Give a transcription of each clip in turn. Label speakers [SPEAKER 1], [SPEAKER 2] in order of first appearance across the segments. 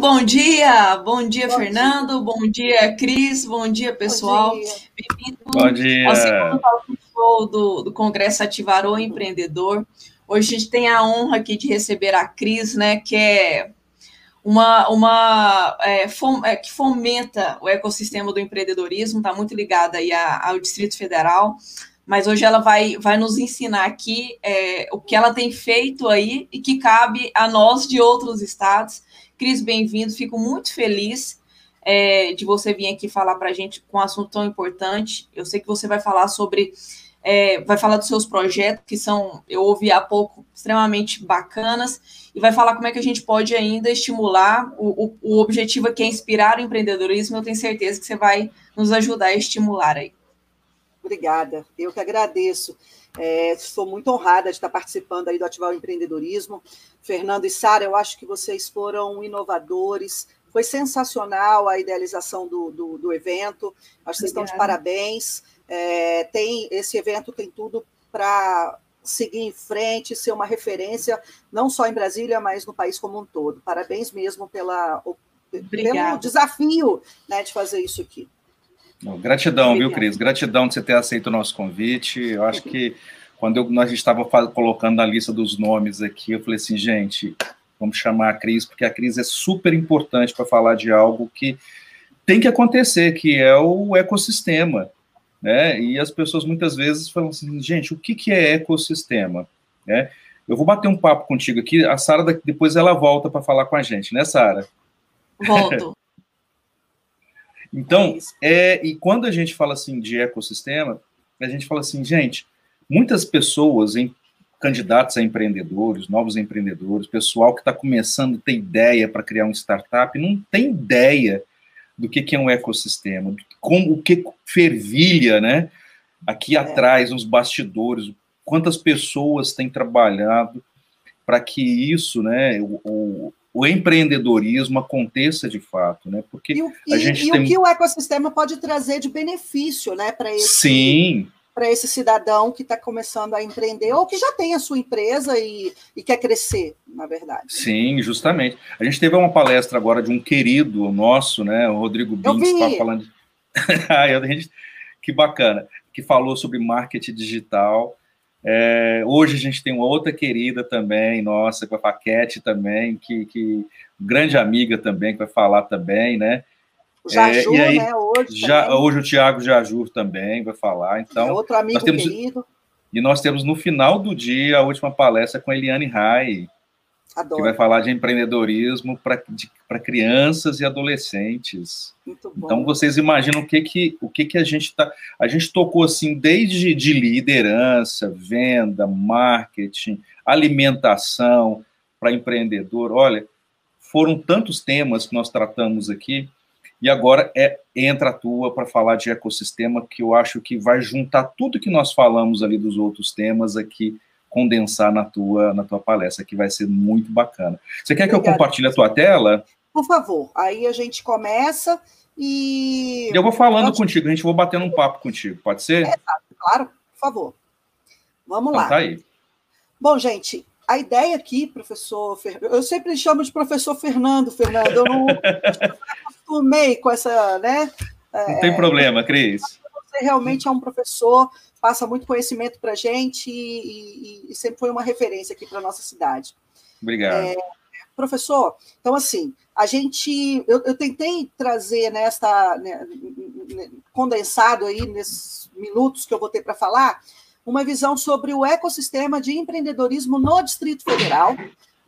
[SPEAKER 1] bom dia, bom dia, bom Fernando, dia. bom dia, Cris, bom dia, pessoal.
[SPEAKER 2] Bem-vindo bom dia.
[SPEAKER 1] ao segundo show do, do Congresso Ativar o Empreendedor. Hoje a gente tem a honra aqui de receber a Cris, né, que é uma, uma é, fom, é, que fomenta o ecossistema do empreendedorismo, está muito ligada aí ao Distrito Federal, mas hoje ela vai, vai nos ensinar aqui é, o que ela tem feito aí e que cabe a nós de outros estados. Cris, bem-vindo, fico muito feliz é, de você vir aqui falar para a gente com um assunto tão importante. Eu sei que você vai falar sobre é, vai falar dos seus projetos, que são, eu ouvi há pouco, extremamente bacanas, e vai falar como é que a gente pode ainda estimular. O, o, o objetivo aqui é inspirar o empreendedorismo, eu tenho certeza que você vai nos ajudar a estimular aí.
[SPEAKER 3] Obrigada, eu que agradeço. É, estou muito honrada de estar participando aí do Ativar o Empreendedorismo. Fernando e Sara, eu acho que vocês foram inovadores, foi sensacional a idealização do, do, do evento. Acho que vocês estão de parabéns. É, tem esse evento tem tudo para seguir em frente, ser uma referência, não só em Brasília, mas no país como um todo. Parabéns mesmo pela, pelo desafio né, de fazer isso aqui.
[SPEAKER 2] Gratidão, Obrigada. viu, Cris? Gratidão de você ter aceito o nosso convite. Eu acho que quando eu, nós estava colocando na lista dos nomes aqui, eu falei assim, gente, vamos chamar a Cris, porque a Cris é super importante para falar de algo que tem que acontecer, que é o ecossistema né? E as pessoas muitas vezes falam assim, gente, o que, que é ecossistema? Né? Eu vou bater um papo contigo aqui, a Sara depois ela volta para falar com a gente, né, Sara?
[SPEAKER 1] Volto.
[SPEAKER 2] Então, é, é, e quando a gente fala assim de ecossistema, a gente fala assim, gente, muitas pessoas, em, candidatos a empreendedores, novos empreendedores, pessoal que está começando a ter ideia para criar um startup, não tem ideia do que, que é um ecossistema, como o que fervilha, né? Aqui é. atrás, nos bastidores, quantas pessoas têm trabalhado para que isso, né, o, o, empreendedorismo aconteça de fato, né? Porque
[SPEAKER 3] e o, a gente e, tem... o que o ecossistema pode trazer de benefício, né, para esse
[SPEAKER 2] Sim
[SPEAKER 3] para esse cidadão que está começando a empreender ou que já tem a sua empresa e, e, quer crescer, na verdade.
[SPEAKER 2] Sim, justamente. A gente teve uma palestra agora de um querido nosso, né, o Rodrigo Bins, estava falando. que bacana, que falou sobre marketing digital. É, hoje a gente tem uma outra querida também, nossa, com a Paquete também, que, que grande amiga também, que vai falar também, né?
[SPEAKER 3] O Jajur, é, aí, né, hoje.
[SPEAKER 2] Já, hoje o Tiago Jajur também vai falar. Então, é
[SPEAKER 3] outro amigo temos, querido.
[SPEAKER 2] E nós temos no final do dia a última palestra com a Eliane Rai, Adoro. que vai falar de empreendedorismo para crianças e adolescentes.
[SPEAKER 3] Muito bom.
[SPEAKER 2] Então vocês imaginam o que que o que que a gente está a gente tocou assim desde de liderança, venda, marketing, alimentação para empreendedor. Olha, foram tantos temas que nós tratamos aqui e agora é entra a tua para falar de ecossistema, que eu acho que vai juntar tudo que nós falamos ali dos outros temas aqui, condensar na tua na tua palestra, que vai ser muito bacana. Você quer Obrigada. que eu compartilhe a tua tela?
[SPEAKER 3] Por favor. Aí a gente começa e
[SPEAKER 2] eu vou falando Pode... contigo, a gente vou batendo um papo contigo, pode ser? É,
[SPEAKER 3] claro, por favor. Vamos então, lá.
[SPEAKER 2] Tá aí.
[SPEAKER 3] Bom, gente, a ideia aqui, professor, eu sempre chamo de professor Fernando, Fernando, eu não acostumei com essa, né?
[SPEAKER 2] Não tem é, problema, Cris.
[SPEAKER 3] Você realmente é um professor, passa muito conhecimento para a gente e, e, e, sempre foi uma referência aqui para a nossa cidade.
[SPEAKER 2] Obrigado. É,
[SPEAKER 3] professor, então assim, a gente, eu, eu tentei trazer nesta, né, condensado aí nesses minutos que eu vou ter para falar, uma visão sobre o ecossistema de empreendedorismo no Distrito Federal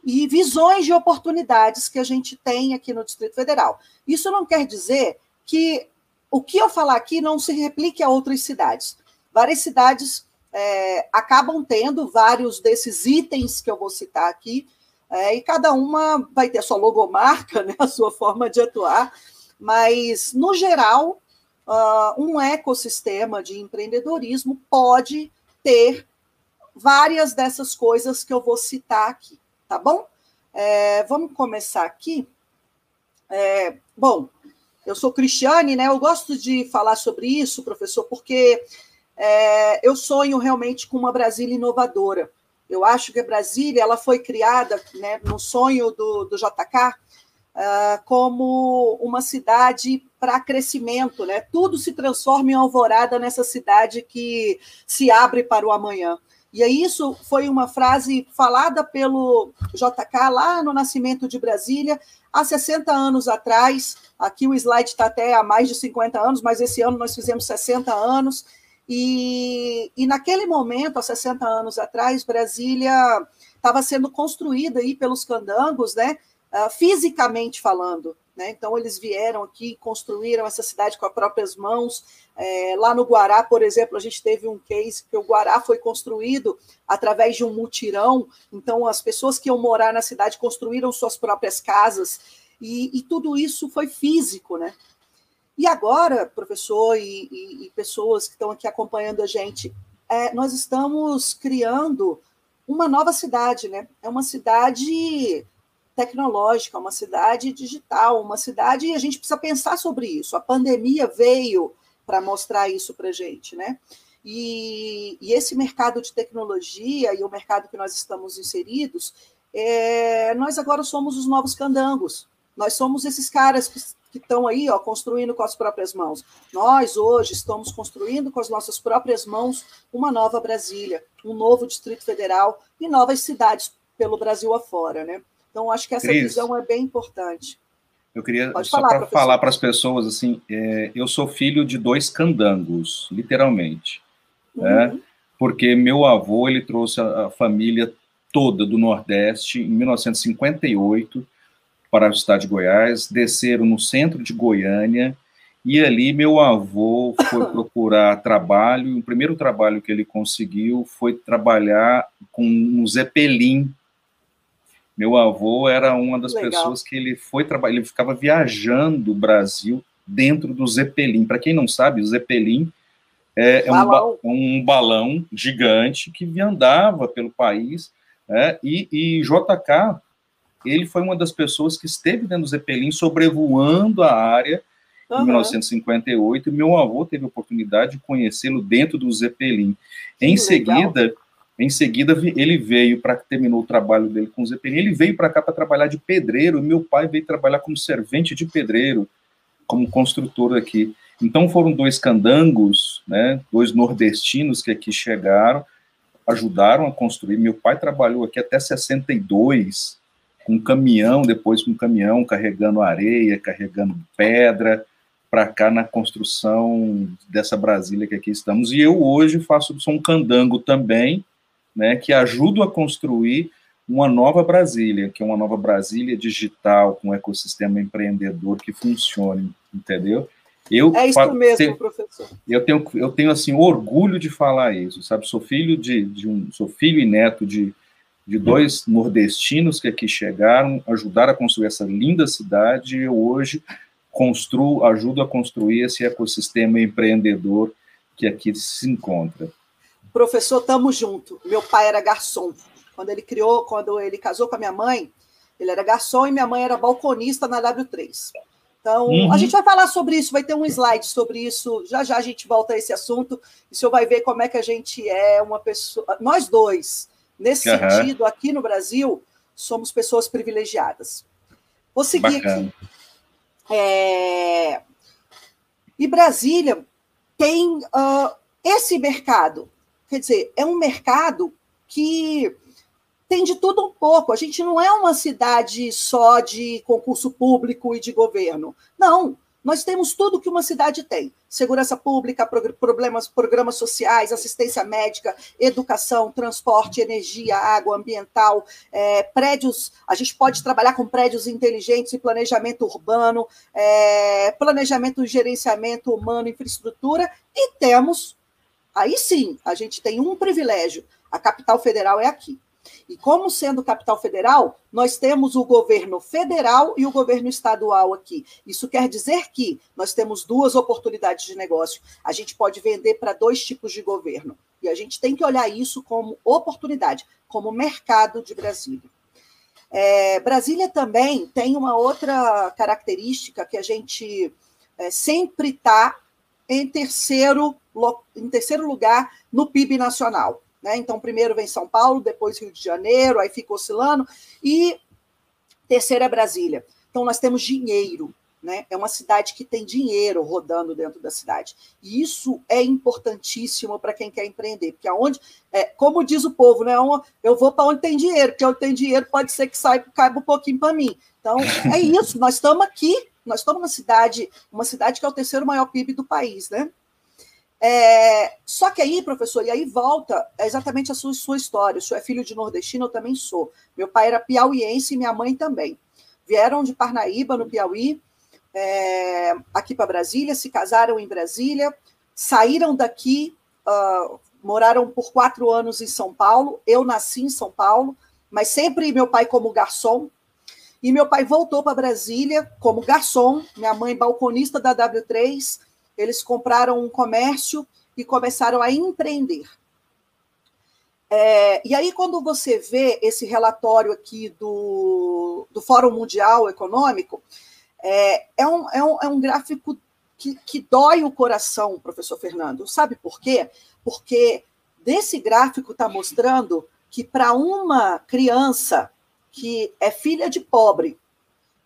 [SPEAKER 3] e visões de oportunidades que a gente tem aqui no Distrito Federal. Isso não quer dizer que o que eu falar aqui não se replique a outras cidades. Várias cidades é, acabam tendo vários desses itens que eu vou citar aqui, é, e cada uma vai ter a sua logomarca, né, a sua forma de atuar, mas, no geral, uh, um ecossistema de empreendedorismo pode ter várias dessas coisas que eu vou citar aqui, tá bom? É, vamos começar aqui. É, bom, eu sou Cristiane, né? Eu gosto de falar sobre isso, professor, porque é, eu sonho realmente com uma Brasília inovadora. Eu acho que a Brasília ela foi criada né, no sonho do, do JK uh, como uma cidade para crescimento, né? Tudo se transforma em alvorada nessa cidade que se abre para o amanhã. E aí isso foi uma frase falada pelo JK lá no Nascimento de Brasília, há 60 anos atrás. Aqui o slide está até há mais de 50 anos, mas esse ano nós fizemos 60 anos. E, e naquele momento, há 60 anos atrás, Brasília estava sendo construída aí pelos candangos, né? Uh, fisicamente falando. Né? Então, eles vieram aqui, construíram essa cidade com as próprias mãos. É, lá no Guará, por exemplo, a gente teve um case que o Guará foi construído através de um mutirão. Então, as pessoas que iam morar na cidade construíram suas próprias casas. E, e tudo isso foi físico, né? E agora, professor e, e, e pessoas que estão aqui acompanhando a gente, é, nós estamos criando uma nova cidade, né? É uma cidade tecnológica, uma cidade digital, uma cidade, e a gente precisa pensar sobre isso. A pandemia veio para mostrar isso para a gente, né? E, e, esse mercado de tecnologia e o mercado que nós estamos inseridos, é, nós agora somos os novos candangos. Nós somos esses caras que, que estão aí, ó, construindo com as próprias mãos. Nós hoje estamos construindo com as nossas próprias mãos uma nova Brasília, um novo Distrito Federal e novas cidades pelo Brasil afora, né? Então, acho que essa Cris, visão é bem importante.
[SPEAKER 2] Eu queria Pode só para falar para as pessoas assim, é, eu sou filho de dois candangos, literalmente, né? uhum. né? Porque meu avô ele trouxe a, a família toda do Nordeste em 1958 para o estado de Goiás, desceram no centro de Goiânia e ali meu avô foi procurar trabalho. E o primeiro trabalho que ele conseguiu foi trabalhar com um Zeppelin meu avô era uma das Legal. pessoas que ele foi trabalhar, ele ficava viajando o Brasil dentro do Zeppelin. Para quem não sabe, o Zeppelin é, é um, um, balão gigante que andava pelo país. Né? E, e JK, ele foi uma das pessoas que esteve dentro do Zeppelin, sobrevoando a área uhum. em 1958. E meu avô teve a oportunidade de conhecê-lo dentro do Zeppelin. Em seguida, em seguida, ele veio para terminou o trabalho dele com o Zeppelin. Ele veio para cá para trabalhar de pedreiro. Meu pai veio trabalhar como servente de pedreiro, como construtor aqui. Então foram dois candangos, né, dois nordestinos que aqui chegaram, ajudaram a construir. Meu pai trabalhou aqui até 62, com caminhão, depois com caminhão carregando areia, carregando pedra para cá na construção dessa Brasília que aqui estamos. E eu hoje faço sou um candango também, né, que ajudam a construir uma nova Brasília, que é uma nova Brasília digital, com um ecossistema empreendedor que funcione, entendeu?
[SPEAKER 3] Eu é isso mesmo, tenho, professor.
[SPEAKER 2] Eu tenho, eu tenho assim orgulho de falar isso, sabe? Sou filho de, de um, sou filho e neto de, de dois nordestinos que aqui chegaram, ajudaram a construir essa linda cidade. E eu hoje construo, ajudo a construir esse ecossistema empreendedor que aqui se encontra.
[SPEAKER 3] Professor, tamo junto. Meu pai era garçom. Quando ele criou, quando ele casou com a minha mãe, ele era garçom e minha mãe era balconista na W3. Então, uhum. a gente vai falar sobre isso, vai ter um slide sobre isso. Já já a gente volta a esse assunto e o senhor vai ver como é que a gente é uma pessoa. Nós dois, nesse uhum. sentido, aqui no Brasil, somos pessoas privilegiadas. Vou seguir Bacana. aqui. É... E Brasília tem uh, esse mercado Quer dizer, é um mercado que tem de tudo um pouco. A gente não é uma cidade só de concurso público e de governo. Não, nós temos tudo que uma cidade tem: segurança pública, problemas, programas sociais, assistência médica, educação, transporte, energia, água, ambiental, é, prédios. A gente pode trabalhar com prédios inteligentes e planejamento urbano, é, planejamento e gerenciamento humano, infraestrutura, e temos Aí sim, a gente tem um privilégio: a capital federal é aqui. E como sendo capital federal, nós temos o governo federal e o governo estadual aqui. Isso quer dizer que nós temos duas oportunidades de negócio. A gente pode vender para dois tipos de governo. E a gente tem que olhar isso como oportunidade, como mercado de Brasília. É, Brasília também tem uma outra característica que a gente é, sempre está em terceiro, em terceiro lugar no PIB nacional. Né? Então, primeiro vem São Paulo, depois Rio de Janeiro, aí fica oscilando, e terceira é Brasília. Então, nós temos dinheiro, né? É uma cidade que tem dinheiro rodando dentro da cidade. E isso é importantíssimo para quem quer empreender, porque aonde, é, como diz o povo, né? Eu vou para onde tem dinheiro, porque onde tem dinheiro pode ser que saiba, caiba um pouquinho para mim. Então, é isso, nós estamos aqui, nós estamos na cidade, uma cidade que é o terceiro maior PIB do país, né? É, só que aí, professor, e aí volta exatamente a sua, sua história. O senhor é filho de nordestino, eu também sou. Meu pai era piauiense e minha mãe também. Vieram de Parnaíba, no Piauí, é, aqui para Brasília, se casaram em Brasília, saíram daqui, uh, moraram por quatro anos em São Paulo. Eu nasci em São Paulo, mas sempre meu pai como garçom. E meu pai voltou para Brasília como garçom, minha mãe balconista da W3. Eles compraram um comércio e começaram a empreender. É, e aí, quando você vê esse relatório aqui do, do Fórum Mundial Econômico, é, é, um, é, um, é um gráfico que, que dói o coração, professor Fernando. Sabe por quê? Porque desse gráfico está mostrando que para uma criança que é filha de pobre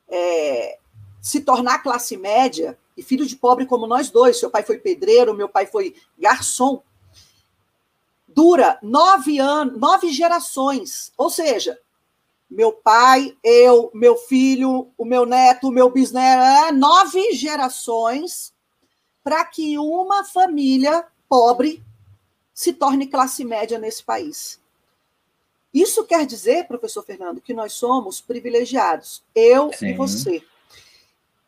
[SPEAKER 3] é, se tornar classe média, e filho de pobre como nós dois, seu pai foi pedreiro, meu pai foi garçom, dura nove anos, nove gerações. Ou seja, meu pai, eu, meu filho, o meu neto, o meu bisneto, é, nove gerações para que uma família pobre se torne classe média nesse país. Isso quer dizer, professor Fernando, que nós somos privilegiados, eu Sim. e você.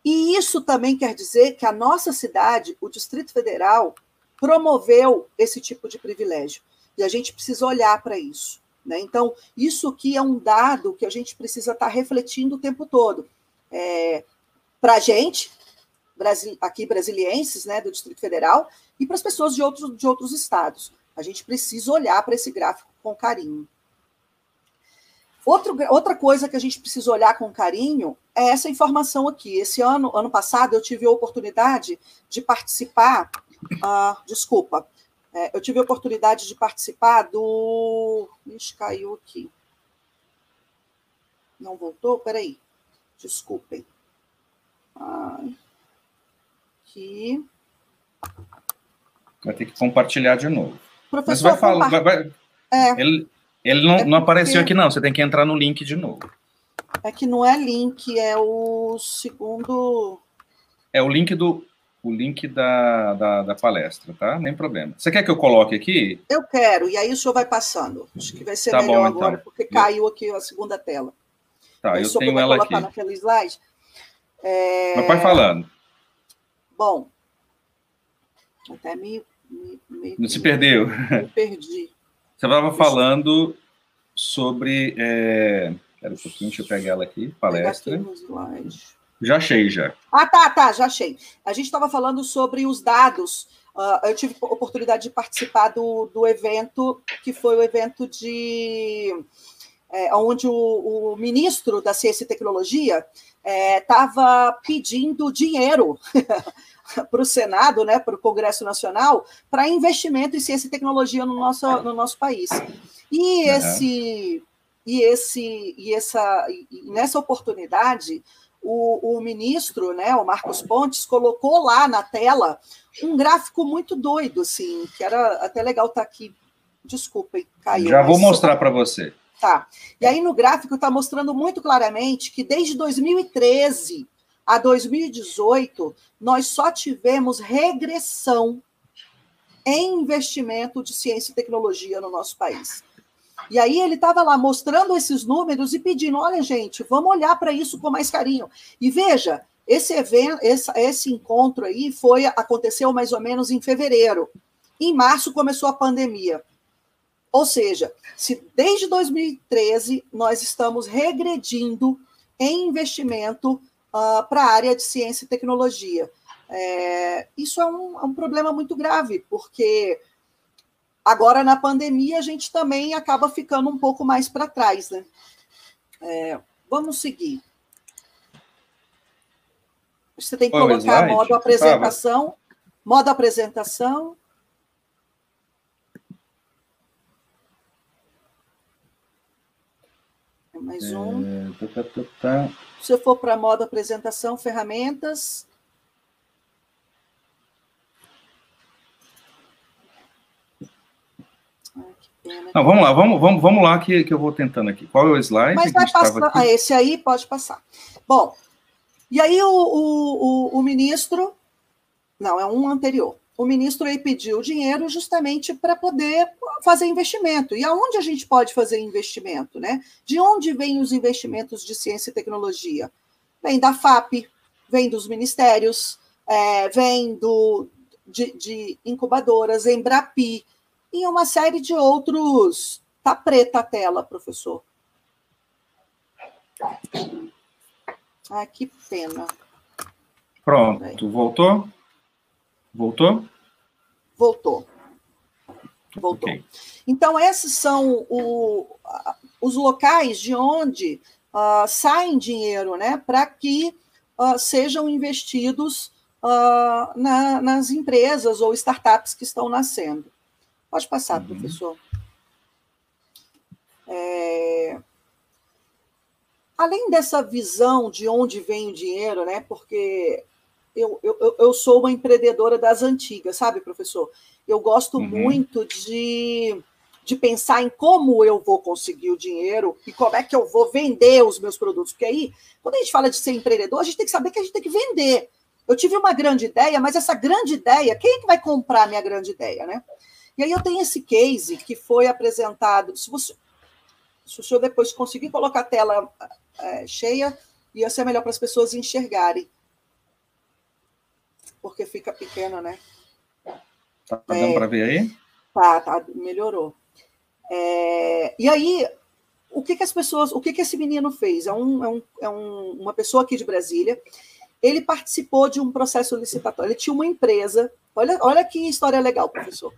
[SPEAKER 3] E isso também quer dizer que a nossa cidade, o Distrito Federal, promoveu esse tipo de privilégio. E a gente precisa olhar para isso. Né? Então, isso aqui é um dado que a gente precisa estar tá refletindo o tempo todo. É, para a gente, aqui brasilienses né, do Distrito Federal, e para as pessoas de outros, de outros estados. A gente precisa olhar para esse gráfico com carinho. Outro, outra coisa que a gente precisa olhar com carinho é essa informação aqui. Esse ano, ano passado, eu tive a oportunidade de participar. Uh, desculpa, é, eu tive a oportunidade de participar do. Ixi, caiu aqui. Não voltou? Peraí. Desculpem. Ai. Aqui.
[SPEAKER 2] Vai ter que compartilhar de novo. Professor, Mas vai falar. Vai, vai... É. Ele, ele não, é não apareceu aqui, não. Você tem que entrar no link de novo.
[SPEAKER 3] É que não é link, é o segundo.
[SPEAKER 2] É o link do o link da, da, da, palestra, tá? Nem problema. Você quer que eu coloque aqui?
[SPEAKER 3] Eu quero, e aí o senhor vai passando. Acho que vai ser tá melhor bom, agora, então. porque caiu aqui a segunda tela.
[SPEAKER 2] Tá, aí eu tenho ela aqui.
[SPEAKER 3] naquele slide.
[SPEAKER 2] É... Mas vai falando.
[SPEAKER 3] Bom, até me... me,
[SPEAKER 2] me Não se perdeu?
[SPEAKER 3] Me perdi.
[SPEAKER 2] Você estava falando sobre... É... Um pouquinho, deixa eu pegar ela aqui, palestra. Já achei, já.
[SPEAKER 3] Ah, tá, tá, já achei. A gente estava falando sobre os dados. Uh, eu tive oportunidade de participar do, do evento, que foi o evento de. É, onde o, o, ministro da Ciência e Tecnologia estava é, pedindo dinheiro para o Senado, né, para o Congresso Nacional, para investimento em ciência e tecnologia no nosso, no nosso país. E esse. E, esse, e, essa, e nessa oportunidade, o, o ministro, né, o Marcos Pontes, colocou lá na tela um gráfico muito doido, assim, que era até legal estar tá aqui. Desculpem, caiu.
[SPEAKER 2] Já vou mostrar para você.
[SPEAKER 3] Tá. E aí no gráfico está mostrando muito claramente que desde 2013 a 2018 nós só tivemos regressão em investimento de ciência e tecnologia no nosso país. E aí ele estava lá mostrando esses números e pedindo: olha, gente, vamos olhar para isso com mais carinho. E veja, esse evento, esse, esse encontro aí foi aconteceu mais ou menos em fevereiro. Em março começou a pandemia. Ou seja, se desde 2013 nós estamos regredindo em investimento uh, para a área de ciência e tecnologia. É, isso é um, é um problema muito grave, porque Agora, na pandemia, a gente também acaba ficando um pouco mais para trás, né? É, vamos seguir. Você tem que colocar slide? modo apresentação. Modo apresentação. Mais um. É, tá, tá, tá, Se eu for para modo apresentação, ferramentas.
[SPEAKER 2] Não, vamos lá, vamos, vamos, vamos lá que, que eu vou tentando aqui. Qual é o slide?
[SPEAKER 3] Mas vai passar. Ah, esse aí pode passar. Bom, e aí o, o, o, o ministro. Não, é um anterior o ministro aí pediu dinheiro justamente para poder fazer investimento. E aonde a gente pode fazer investimento? Né? De onde vêm os investimentos de ciência e tecnologia? Vem da FAP, vem dos ministérios, é, vem do, de, de incubadoras, Embrapi, e uma série de outros. Tá preta a tela, professor. Ah, que pena.
[SPEAKER 2] Pronto, voltou? Voltou?
[SPEAKER 3] Voltou. Voltou. Okay. Então, esses são o, os locais de onde uh, saem dinheiro né, para que uh, sejam investidos uh, na, nas empresas ou startups que estão nascendo. Pode passar, uhum. professor. É... Além dessa visão de onde vem o dinheiro, né? Porque eu, eu, eu sou uma empreendedora das antigas, sabe, professor? Eu gosto uhum. muito de, de pensar em como eu vou conseguir o dinheiro e como é que eu vou vender os meus produtos. Porque aí, quando a gente fala de ser empreendedor, a gente tem que saber que a gente tem que vender. Eu tive uma grande ideia, mas essa grande ideia, quem é que vai comprar a minha grande ideia, né? E aí eu tenho esse case que foi apresentado. Se, você, se o senhor depois conseguir colocar a tela é, cheia, ia ser melhor para as pessoas enxergarem porque fica pequeno, né?
[SPEAKER 2] Tá dando é, para ver aí?
[SPEAKER 3] Tá, tá, melhorou. É, e aí, o que, que as pessoas, o que, que esse menino fez? É, um, é, um, é um, uma pessoa aqui de Brasília. Ele participou de um processo licitatório. Ele tinha uma empresa. Olha, olha que história legal, professor.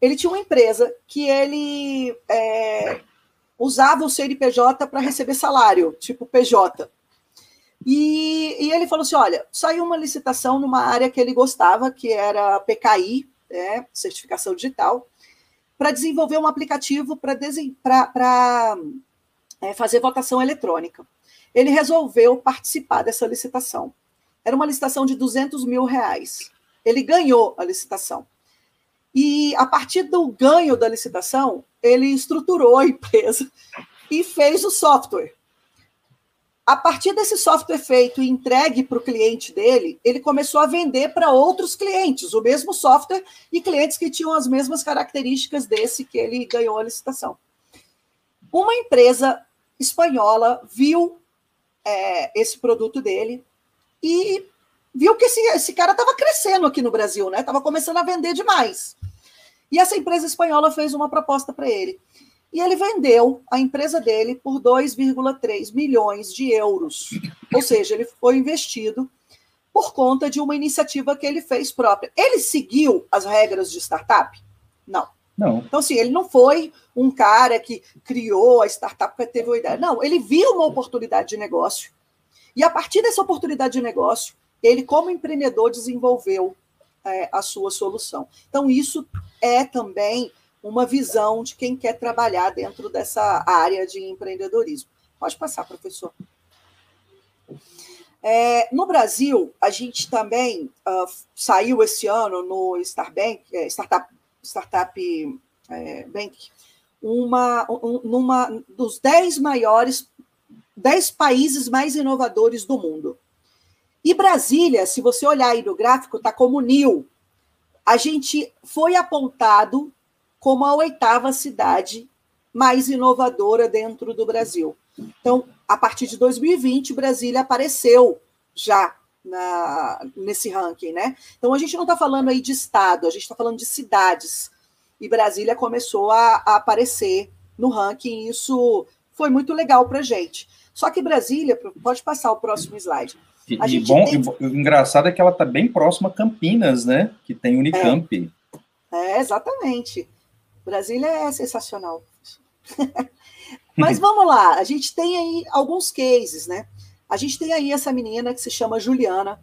[SPEAKER 3] Ele tinha uma empresa que ele é, usava o CNPJ para receber salário, tipo PJ. E, e, ele falou assim: olha, saiu uma licitação numa área que ele gostava, que era PKI, né, certificação digital, para desenvolver um aplicativo para é, fazer votação eletrônica. Ele resolveu participar dessa licitação. Era uma licitação de 200 mil reais. Ele ganhou a licitação. E a partir do ganho da licitação, ele estruturou a empresa e fez o software. A partir desse software feito e entregue para o cliente dele, ele começou a vender para outros clientes o mesmo software e clientes que tinham as mesmas características desse que ele ganhou a licitação. Uma empresa espanhola viu é, esse produto dele e viu que esse, esse cara estava crescendo aqui no Brasil, né? Estava começando a vender demais. E essa empresa espanhola fez uma proposta para ele. E ele vendeu a empresa dele por 2,3 milhões de euros. Ou seja, ele foi investido por conta de uma iniciativa que ele fez própria. Ele seguiu as regras de startup? Não.
[SPEAKER 2] Não.
[SPEAKER 3] Então, assim, ele não foi um cara que criou a startup porque teve uma ideia. Não, ele viu uma oportunidade de negócio. E a partir dessa oportunidade de negócio, ele, como empreendedor, desenvolveu é, a sua solução. Então, isso é também uma visão de quem quer trabalhar dentro dessa área de empreendedorismo. Pode passar, professor. É, no Brasil, a gente também uh, saiu esse ano no Starbank, é, Startup, Startup é, Bank, uma, um, numa dos 10 maiores, 10 países mais inovadores do mundo. E Brasília, se você olhar aí no gráfico, está como NIL. A gente foi apontado como a oitava cidade mais inovadora dentro do Brasil. Então, a partir de 2020, Brasília apareceu já na, nesse ranking, né? Então, a gente não está falando aí de estado, a gente está falando de cidades. E Brasília começou a, a aparecer no ranking, e isso foi muito legal para a gente. Só que Brasília, pode passar o próximo slide.
[SPEAKER 2] E, e bom, tem... e, o engraçado é que ela está bem próxima a Campinas, né? Que tem Unicamp.
[SPEAKER 3] É, é exatamente. Brasília é sensacional. Mas vamos lá, a gente tem aí alguns cases, né? A gente tem aí essa menina que se chama Juliana,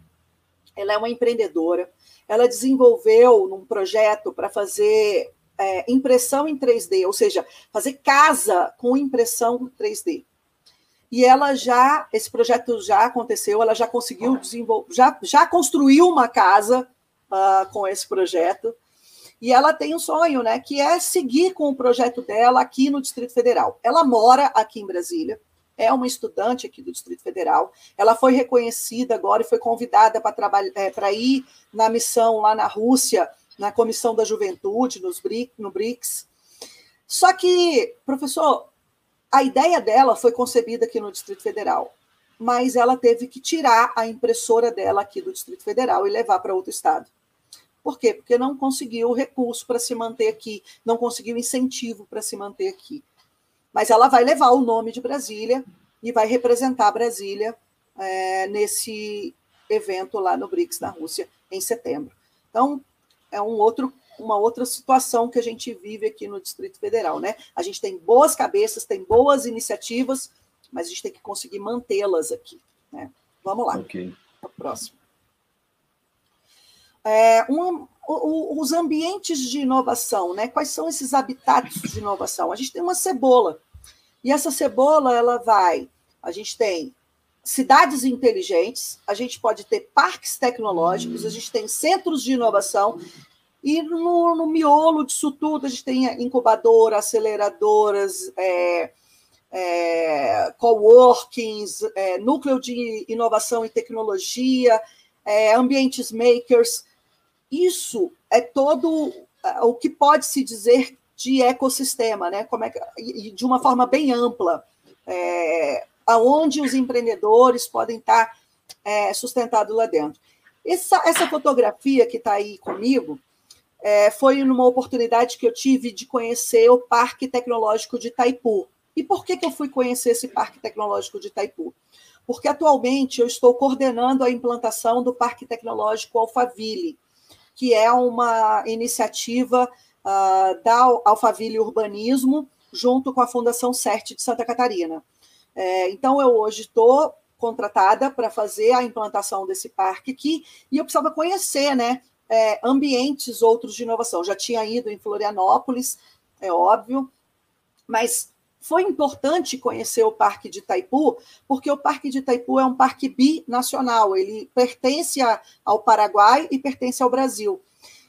[SPEAKER 3] ela é uma empreendedora, ela desenvolveu um projeto para fazer é, impressão em 3D, ou seja, fazer casa com impressão 3D. e ela já, esse projeto já aconteceu, ela já conseguiu desenvolver, já, já construiu uma casa uh, com esse projeto, e ela tem um sonho, né, que é seguir com o projeto dela aqui no Distrito Federal. Ela mora aqui em Brasília, é uma estudante aqui do Distrito Federal. Ela foi reconhecida agora e foi convidada para trabalhar, é, para ir na missão lá na Rússia, na Comissão da Juventude, nos no BRICS. Só que, professor, a ideia dela foi concebida aqui no Distrito Federal, mas ela teve que tirar a impressora dela aqui do Distrito Federal e levar para outro estado. Por quê? Porque não conseguiu recurso para se manter aqui, não conseguiu incentivo para se manter aqui. Mas ela vai levar o nome de Brasília e vai representar Brasília é, nesse evento lá no BRICS, na Rússia, em setembro. Então, é um outro, uma outra situação que a gente vive aqui no Distrito Federal. Né? A gente tem boas cabeças, tem boas iniciativas, mas a gente tem que conseguir mantê-las aqui. Né? Vamos lá. Okay. Próximo. É, o, os ambientes de inovação, né? Quais são esses habitats de inovação? A gente tem uma cebola. E essa cebola, ela vai. A gente tem cidades inteligentes, a gente pode ter parques tecnológicos, a gente tem centros de inovação, e no, no miolo disso tudo, a gente tem incubadora, aceleradoras, é, é, coworkings, é, núcleo de inovação e tecnologia, é, ambientes makers. Isso é todo é, o que pode se dizer de ecossistema, né? Como é que, de uma forma bem ampla, é, aonde os empreendedores podem estar é, sustentados lá dentro. Essa, essa fotografia que está aí comigo é, foi numa oportunidade que eu tive de conhecer o Parque Tecnológico de Itaipu. E por que, que eu fui conhecer esse Parque Tecnológico de Itaipu? Porque atualmente eu estou coordenando a implantação do Parque Tecnológico Alphaville, que é uma iniciativa uh, da Alphaville Urbanismo, junto com a Fundação CERT de Santa Catarina. É, então, eu hoje estou contratada para fazer a implantação desse parque aqui, e eu precisava conhecer né, é, ambientes outros de inovação. Já tinha ido em Florianópolis, é óbvio, mas foi importante conhecer o Parque de Itaipu, porque o Parque de Itaipu é um parque binacional, ele pertence ao Paraguai e pertence ao Brasil.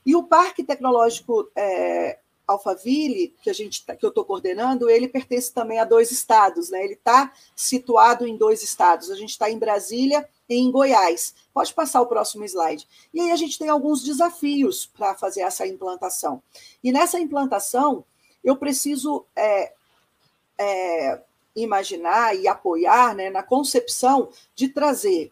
[SPEAKER 3] E o Parque Tecnológico é, Alphaville, que, a gente, tá, que eu estou coordenando, ele pertence também a dois estados, né? ele está situado em dois estados. A gente está em Brasília e em Goiás. Pode passar o próximo slide. E aí a gente tem alguns desafios para fazer essa implantação. E nessa implantação, eu preciso é, é, imaginar e apoiar né, na concepção de trazer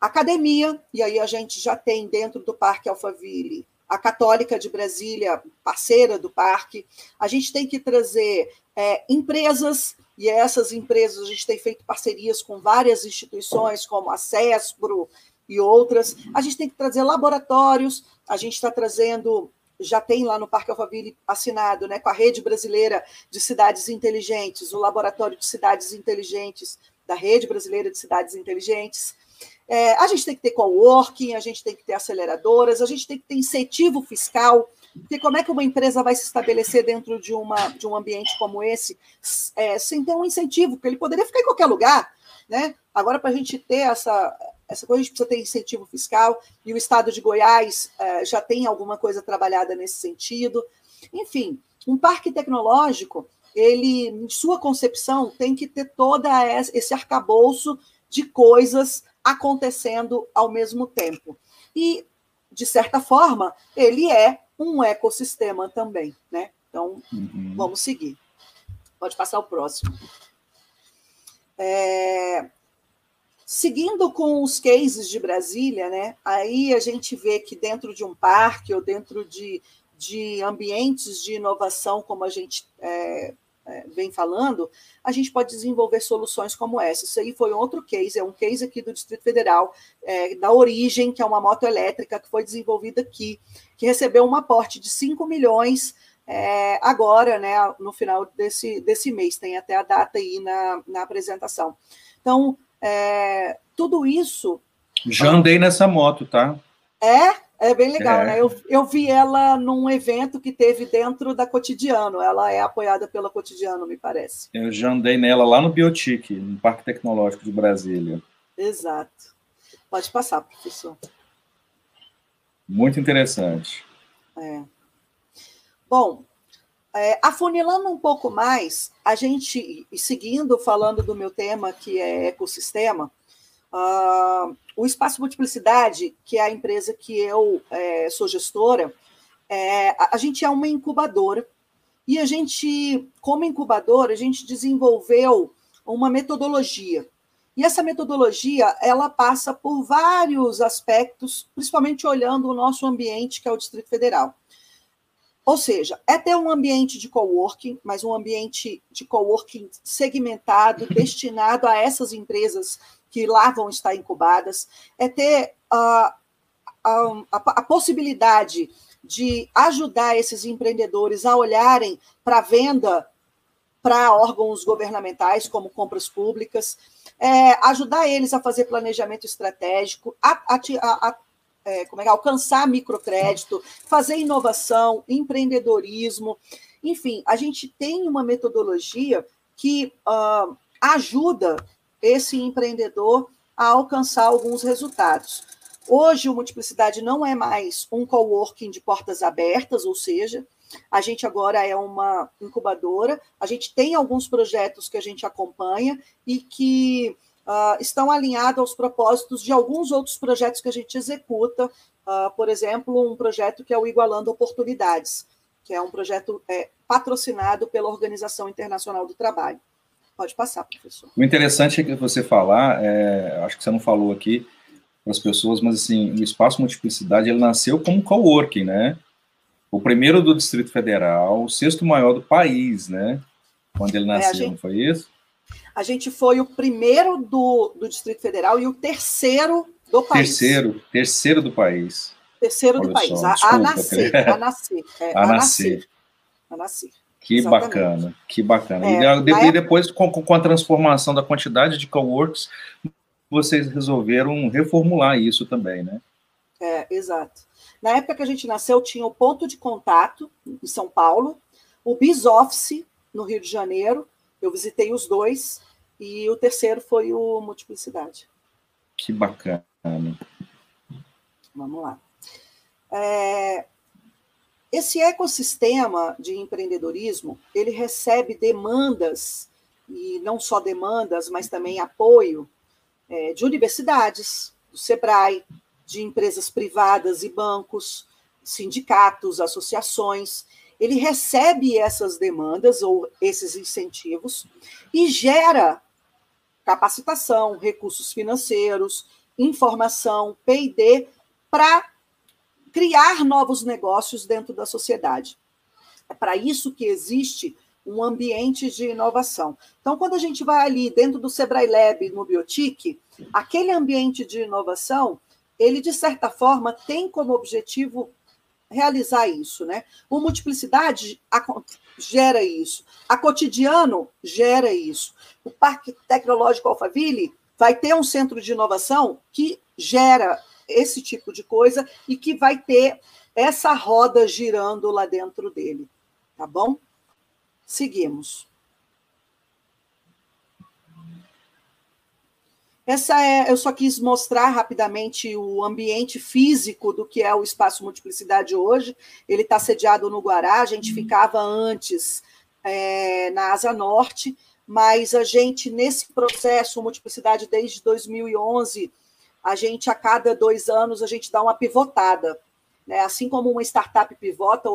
[SPEAKER 3] academia, e aí a gente já tem dentro do Parque Alphaville a Católica de Brasília, parceira do parque. A gente tem que trazer é, empresas, e essas empresas a gente tem feito parcerias com várias instituições, como a CESPRO e outras. A gente tem que trazer laboratórios, a gente está trazendo já tem lá no Parque Alphaville assinado, né, com a Rede Brasileira de Cidades Inteligentes, o Laboratório de Cidades Inteligentes da Rede Brasileira de Cidades Inteligentes. É, a gente tem que ter coworking, a gente tem que ter aceleradoras, a gente tem que ter incentivo fiscal, porque como é que uma empresa vai se estabelecer dentro de, uma, de um ambiente como esse é, sem ter um incentivo? Porque ele poderia ficar em qualquer lugar, né? Agora, para a gente ter essa, essa coisa, a gente precisa ter incentivo fiscal, e o estado de Goiás uh, já tem alguma coisa trabalhada nesse sentido. Enfim, um parque tecnológico, ele, em sua concepção, tem que ter todo esse arcabouço de coisas acontecendo ao mesmo tempo. E, de certa forma, ele é um ecossistema também, né? Então, uhum. vamos seguir. Pode passar o próximo. É, Seguindo com os cases de Brasília, né, aí a gente vê que dentro de um parque ou dentro de, de ambientes de inovação, como a gente é, é, vem falando, a gente pode desenvolver soluções como essa. Isso aí foi outro case, é um case aqui do Distrito Federal, é, da Origem, que é uma moto elétrica que foi desenvolvida aqui, que recebeu um aporte de 5 milhões é, agora, né, no final desse, desse mês, tem até a data aí na, na apresentação. Então, é, tudo isso.
[SPEAKER 2] Já andei nessa moto, tá?
[SPEAKER 3] É? É bem legal, é. né? Eu, eu vi ela num evento que teve dentro da Cotidiano. Ela é apoiada pela Cotidiano, me parece.
[SPEAKER 2] Eu já andei nela lá no Biotic, no Parque Tecnológico de Brasília.
[SPEAKER 3] Exato. Pode passar, professor.
[SPEAKER 2] Muito interessante.
[SPEAKER 3] É. Bom, é, afunilando um pouco mais, a gente, seguindo falando do meu tema, que é ecossistema, uh, o Espaço Multiplicidade, que é a empresa que eu é, sou gestora, é, a, a gente é uma incubadora, e a gente, como incubadora, a gente desenvolveu uma metodologia. E essa metodologia, ela passa por vários aspectos, principalmente olhando o nosso ambiente, que é o Distrito Federal. Ou seja, é ter um ambiente de coworking, mas um ambiente de coworking segmentado, destinado a essas empresas que lá vão estar incubadas, é ter uh, a, a, a possibilidade de ajudar esses empreendedores a olharem para a venda para órgãos governamentais, como compras públicas, é, ajudar eles a fazer planejamento estratégico, a, a, a é, como é, alcançar microcrédito, fazer inovação, empreendedorismo. Enfim, a gente tem uma metodologia que uh, ajuda esse empreendedor a alcançar alguns resultados. Hoje, o Multiplicidade não é mais um coworking de portas abertas, ou seja, a gente agora é uma incubadora, a gente tem alguns projetos que a gente acompanha e que uh, estão alinhados aos propósitos de alguns outros projetos que a gente executa, uh, por exemplo, um projeto que é o Igualando Oportunidades, que é um projeto é, patrocinado pela Organização Internacional do Trabalho. Pode passar, professor.
[SPEAKER 2] O interessante é que você falar, é, acho que você não falou aqui para as pessoas, mas assim, o Espaço Multiplicidade ele nasceu como coworking, né? O primeiro do Distrito Federal, o sexto maior do país, né? Quando ele nasceu, é, gente... não foi isso?
[SPEAKER 3] A gente foi o primeiro do, do Distrito Federal e o terceiro do país.
[SPEAKER 2] Terceiro, terceiro do país.
[SPEAKER 3] Terceiro Olha do país, só, a, desculpa, a, nascer, a nascer. É,
[SPEAKER 2] a, a, nascer.
[SPEAKER 3] A nascer.
[SPEAKER 2] Que Exatamente. bacana, que bacana. É, e depois, depois com, com, a transformação da quantidade de coworks, vocês resolveram reformular isso também, né?
[SPEAKER 3] É, exato. Na época que a gente nasceu, tinha o ponto de contato em São Paulo, o Biz Office no Rio de Janeiro, eu visitei os dois e o terceiro foi o Multiplicidade.
[SPEAKER 2] Que bacana.
[SPEAKER 3] Vamos lá. É, esse ecossistema de empreendedorismo, ele recebe demandas, e não só demandas, mas também apoio é, de universidades, do SEBRAE, de empresas privadas e bancos, sindicatos, associações, ele recebe essas demandas ou esses incentivos e gera capacitação, recursos financeiros, informação, P&D para criar novos negócios dentro da sociedade. É para isso que existe um ambiente de inovação. Então, quando a gente vai ali dentro do Sebrae Lab no Biotic, aquele ambiente de inovação, ele de certa forma tem como objetivo realizar isso, né? O multiplicidade gera isso. A cotidiano gera isso. O Parque Tecnológico Alphaville vai ter um centro de inovação que gera esse tipo de coisa e que vai ter essa roda girando lá dentro dele, tá bom? Seguimos. Essa é, eu só quis mostrar rapidamente o ambiente físico do que é o espaço multiplicidade hoje. Ele está sediado no Guará, a gente ficava antes é, na Asa Norte, mas a gente, nesse processo, multiplicidade desde 2011, a gente, a cada dois anos, a gente dá uma pivotada. Né? Assim como uma startup pivota,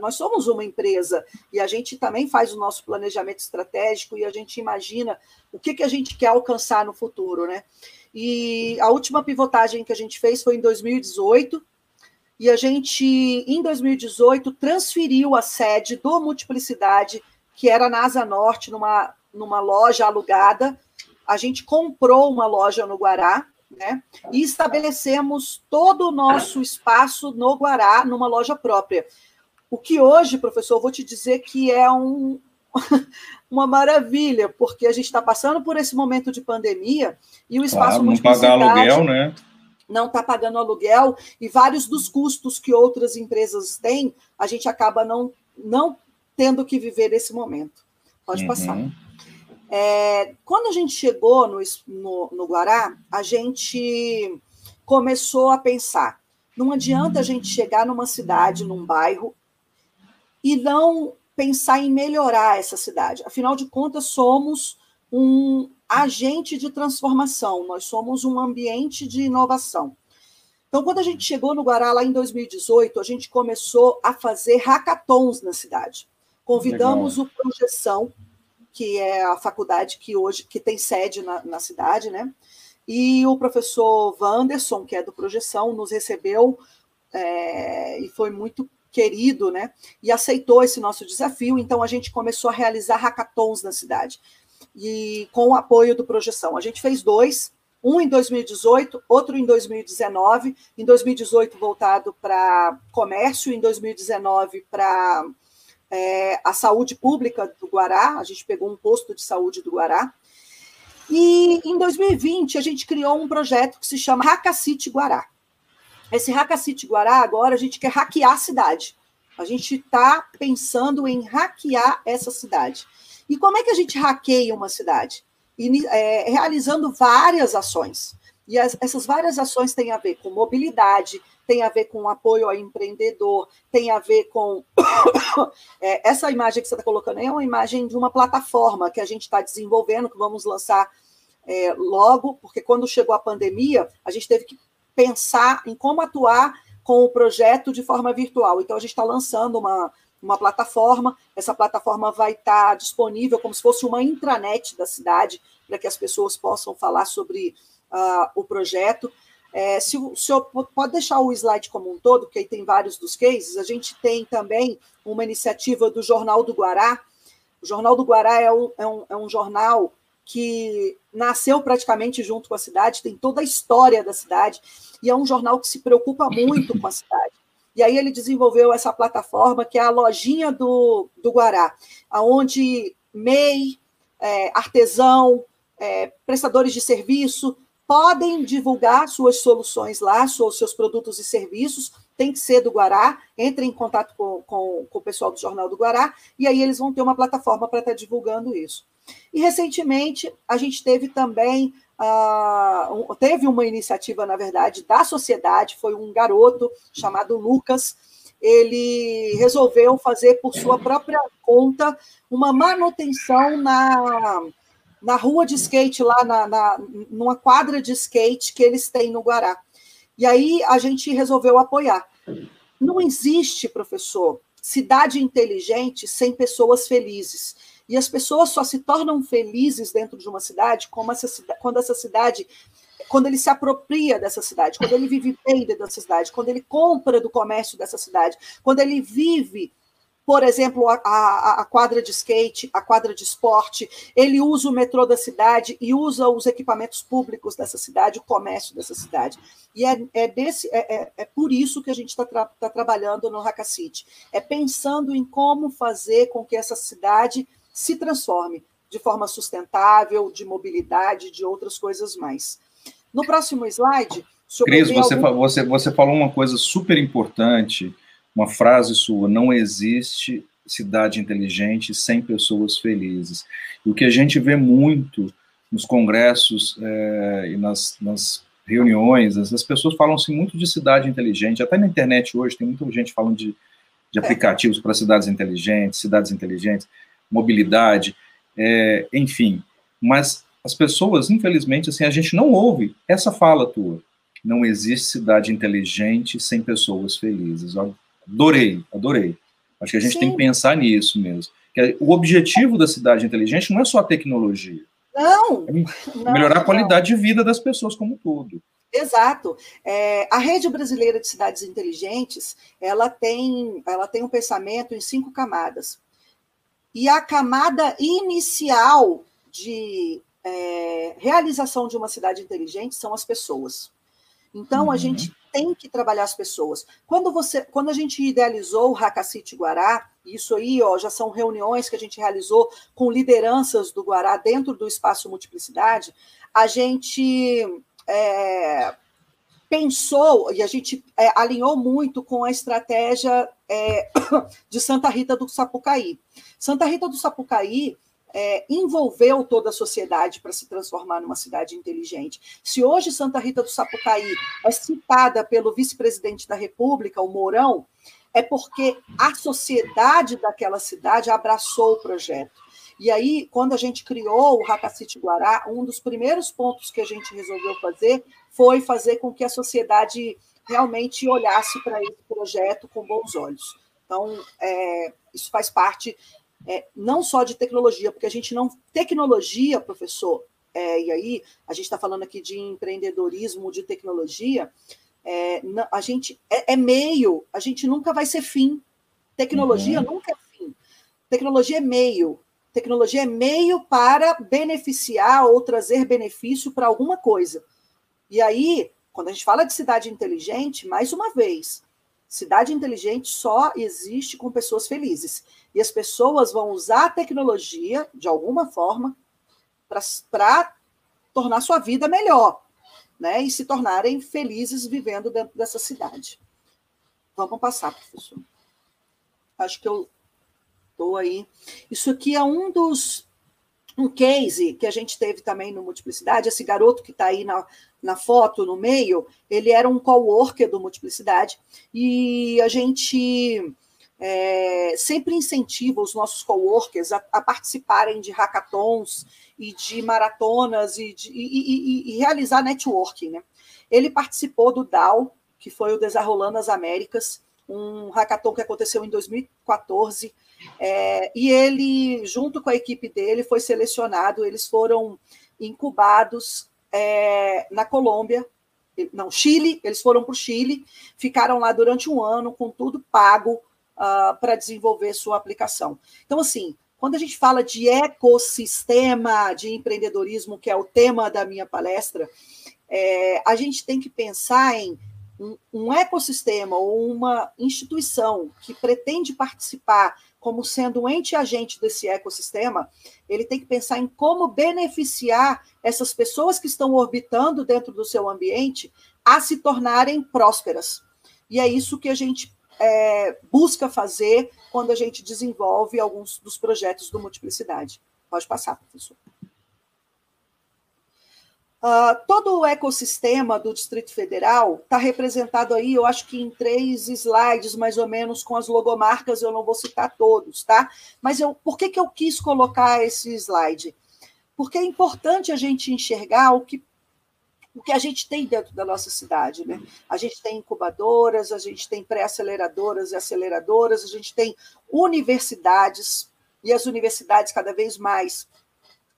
[SPEAKER 3] nós somos uma empresa e a gente também faz o nosso planejamento estratégico e a gente imagina o que, que a gente quer alcançar no futuro. Né? E a última pivotagem que a gente fez foi em 2018, e a gente, em 2018, transferiu a sede do Multiplicidade, que era na Asa Norte, numa, numa loja alugada. A gente comprou uma loja no Guará, né? E estabelecemos todo o nosso espaço no Guará, numa loja própria. O que hoje, professor, eu vou te dizer que é um, uma maravilha, porque a gente está passando por esse momento de pandemia e o espaço
[SPEAKER 2] claro, não pagar aluguel, né?
[SPEAKER 3] não está pagando aluguel e vários dos custos que outras empresas têm, a gente acaba não, não tendo que viver esse momento. Pode uhum. passar. É, quando a gente chegou no, no, no Guará, a gente começou a pensar: não adianta a gente chegar numa cidade, num bairro, e não pensar em melhorar essa cidade. Afinal de contas, somos um agente de transformação, nós somos um ambiente de inovação. Então, quando a gente chegou no Guará, lá em 2018, a gente começou a fazer hackathons na cidade. Convidamos Legal. o Projeção, que é a faculdade que hoje que tem sede na, na cidade, né? E o professor Wanderson, que é do Projeção, nos recebeu é, e foi muito querido, né? E aceitou esse nosso desafio. Então a gente começou a realizar hackathons na cidade e com o apoio do Projeção. A gente fez dois, um em 2018, outro em 2019. Em 2018 voltado para comércio, em 2019 para é, a saúde pública do Guará. A gente pegou um posto de saúde do Guará. E em 2020 a gente criou um projeto que se chama Hackacity Guará. Esse Hackacity Guará agora a gente quer hackear a cidade. A gente está pensando em hackear essa cidade. E como é que a gente hackeia uma cidade? E, é, realizando várias ações. E as, essas várias ações têm a ver com mobilidade, tem a ver com apoio ao empreendedor, tem a ver com. é, essa imagem que você está colocando é uma imagem de uma plataforma que a gente está desenvolvendo, que vamos lançar é, logo, porque quando chegou a pandemia, a gente teve que pensar em como atuar com o projeto de forma virtual. Então, a gente está lançando uma, uma plataforma. Essa plataforma vai estar tá disponível como se fosse uma intranet da cidade, para que as pessoas possam falar sobre uh, o projeto. É, se o senhor pode deixar o slide como um todo, porque aí tem vários dos cases, a gente tem também uma iniciativa do Jornal do Guará. O Jornal do Guará é um, é um, é um jornal que nasceu praticamente junto com a cidade, tem toda a história da cidade, e é um jornal que se preocupa muito com a cidade. E aí ele desenvolveu essa plataforma que é a lojinha do, do Guará, onde MEI, é, artesão, é, prestadores de serviço podem divulgar suas soluções lá, seus, seus produtos e serviços, tem que ser do Guará, entre em contato com, com, com, o pessoal do Jornal do Guará, e aí eles vão ter uma plataforma para estar divulgando isso. E recentemente a gente teve também Uh, teve uma iniciativa, na verdade, da sociedade, foi um garoto chamado Lucas. Ele resolveu fazer por sua própria conta uma manutenção na, na rua de skate, lá na, na, numa quadra de skate que eles têm no Guará. E aí a gente resolveu apoiar. Não existe, professor, cidade inteligente sem pessoas felizes. E as pessoas só se tornam felizes dentro de uma cidade essa, quando essa cidade, quando ele se apropria dessa cidade, quando ele vive bem dentro dessa cidade, quando ele compra do comércio dessa cidade, quando ele vive por exemplo, a, a, a, quadra de skate, a quadra de esporte, ele usa o metrô da cidade e usa os equipamentos públicos dessa cidade, o comércio dessa cidade. E é, é, desse, é, é, é por isso que a gente está tra tá trabalhando no Hackacity. É pensando em como fazer com que essa cidade se transforme de forma sustentável, de mobilidade, de outras coisas mais. No próximo slide.
[SPEAKER 2] Cris, você, algum... você, você falou uma coisa super importante, uma frase sua: não existe cidade inteligente sem pessoas felizes. E o que a gente vê muito nos congressos é, e nas, nas reuniões, as pessoas falam-se muito de cidade inteligente, até na internet hoje tem muita gente falando de, de aplicativos é. para cidades inteligentes, cidades inteligentes mobilidade, é, enfim. Mas as pessoas, infelizmente, assim, a gente não ouve essa fala tua. Não existe cidade inteligente sem pessoas felizes. Eu adorei, adorei. Acho que a gente Sim. tem que pensar nisso mesmo. Que o objetivo da cidade inteligente não é só a tecnologia.
[SPEAKER 3] Não!
[SPEAKER 2] É melhorar não, a qualidade não. de vida das pessoas como tudo.
[SPEAKER 3] Exato. É, a rede brasileira de cidades inteligentes, ela tem, ela tem um pensamento em cinco camadas. E a camada inicial de é, realização de uma cidade inteligente são as pessoas. Então, uhum. a gente tem que trabalhar as pessoas. Quando, você, quando a gente idealizou o Hackacity Guará, isso aí ó, já são reuniões que a gente realizou com lideranças do Guará dentro do espaço Multiplicidade, a gente é, pensou e a gente é, alinhou muito com a estratégia é, de Santa Rita do Sapucaí. Santa Rita do Sapucaí é, envolveu toda a sociedade para se transformar numa cidade inteligente. Se hoje Santa Rita do Sapucaí é citada pelo vice-presidente da República, o Mourão, é porque a sociedade daquela cidade abraçou o projeto. E aí, quando a gente criou o Hakacite Guará, um dos primeiros pontos que a gente resolveu fazer foi fazer com que a sociedade realmente olhasse para esse projeto com bons olhos. Então, é, isso faz parte é, não só de tecnologia, porque a gente não. Tecnologia, professor, é, e aí a gente está falando aqui de empreendedorismo, de tecnologia, é, a gente é, é, meio, a gente nunca vai ser fim. Tecnologia uhum. nunca é fim. Tecnologia é meio. Tecnologia é meio para beneficiar ou trazer benefício para alguma coisa. E aí, quando a gente fala de cidade inteligente, mais uma vez, cidade inteligente só existe com pessoas felizes. E as pessoas vão usar a tecnologia, de alguma forma, para tornar sua vida melhor, né? E se tornarem felizes vivendo dentro dessa cidade. Vamos passar, professor. Acho que eu estou aí. Isso aqui é um dos um case que a gente teve também no Multiplicidade, esse garoto que está aí na, na foto, no meio, ele era um coworker do Multiplicidade, e a gente é, sempre incentiva os nossos coworkers a, a participarem de hackathons e de maratonas e, de, e, e, e, realizar networking. Né? Ele participou do DAO, que foi o Desarrolando as Américas, um hackathon que aconteceu em 2014, é, e ele, junto com a equipe dele, foi selecionado, eles foram incubados é, na Colômbia, não, Chile, eles foram para o Chile, ficaram lá durante um ano com tudo pago uh, para desenvolver sua aplicação. Então, assim, quando a gente fala de ecossistema de empreendedorismo, que é o tema da minha palestra, é, a gente tem que pensar em um, um ecossistema ou uma instituição que pretende participar como sendo um ente agente desse ecossistema, ele tem que pensar em como beneficiar essas pessoas que estão orbitando dentro do seu ambiente a se tornarem prósperas. E é isso que a gente é, busca fazer quando a gente desenvolve alguns dos projetos do Multiplicidade. Pode passar, professor. Uh, todo o ecossistema do Distrito Federal está representado aí, eu acho que em três slides, mais ou menos, com as logomarcas, eu não vou citar todos, tá? Mas eu, por que, que eu quis colocar esse slide? Porque é importante a gente enxergar o que, o que a gente tem dentro da nossa cidade, né? A gente tem incubadoras, a gente tem pré-aceleradoras e aceleradoras, a gente tem universidades, e as universidades cada vez mais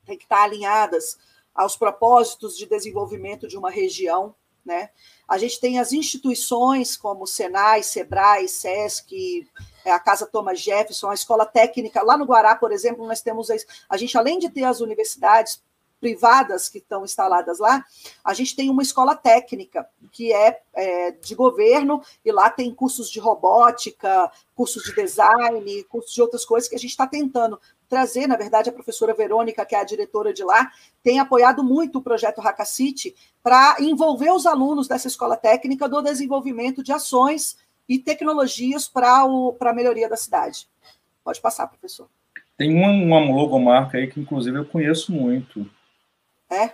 [SPEAKER 3] têm que estar alinhadas aos propósitos de desenvolvimento de uma região. Né? A gente tem as instituições como Senai, Sebrae, SESC, é, a Casa Thomas Jefferson, a Escola Técnica. Lá no Guará, por exemplo, nós temos a gente, além de ter as universidades privadas que estão instaladas lá, a gente tem uma escola técnica que é, é, de governo e lá tem cursos de robótica, cursos de design, cursos de outras coisas que a gente está tentando trazer, na verdade, a professora Verônica, que é a diretora de lá, tem apoiado muito o projeto Hackacity para envolver os alunos dessa escola técnica no desenvolvimento de ações e tecnologias para a melhoria da cidade. Pode passar, professor.
[SPEAKER 2] Tem uma, uma logomarca aí que, inclusive, eu conheço muito.
[SPEAKER 3] É?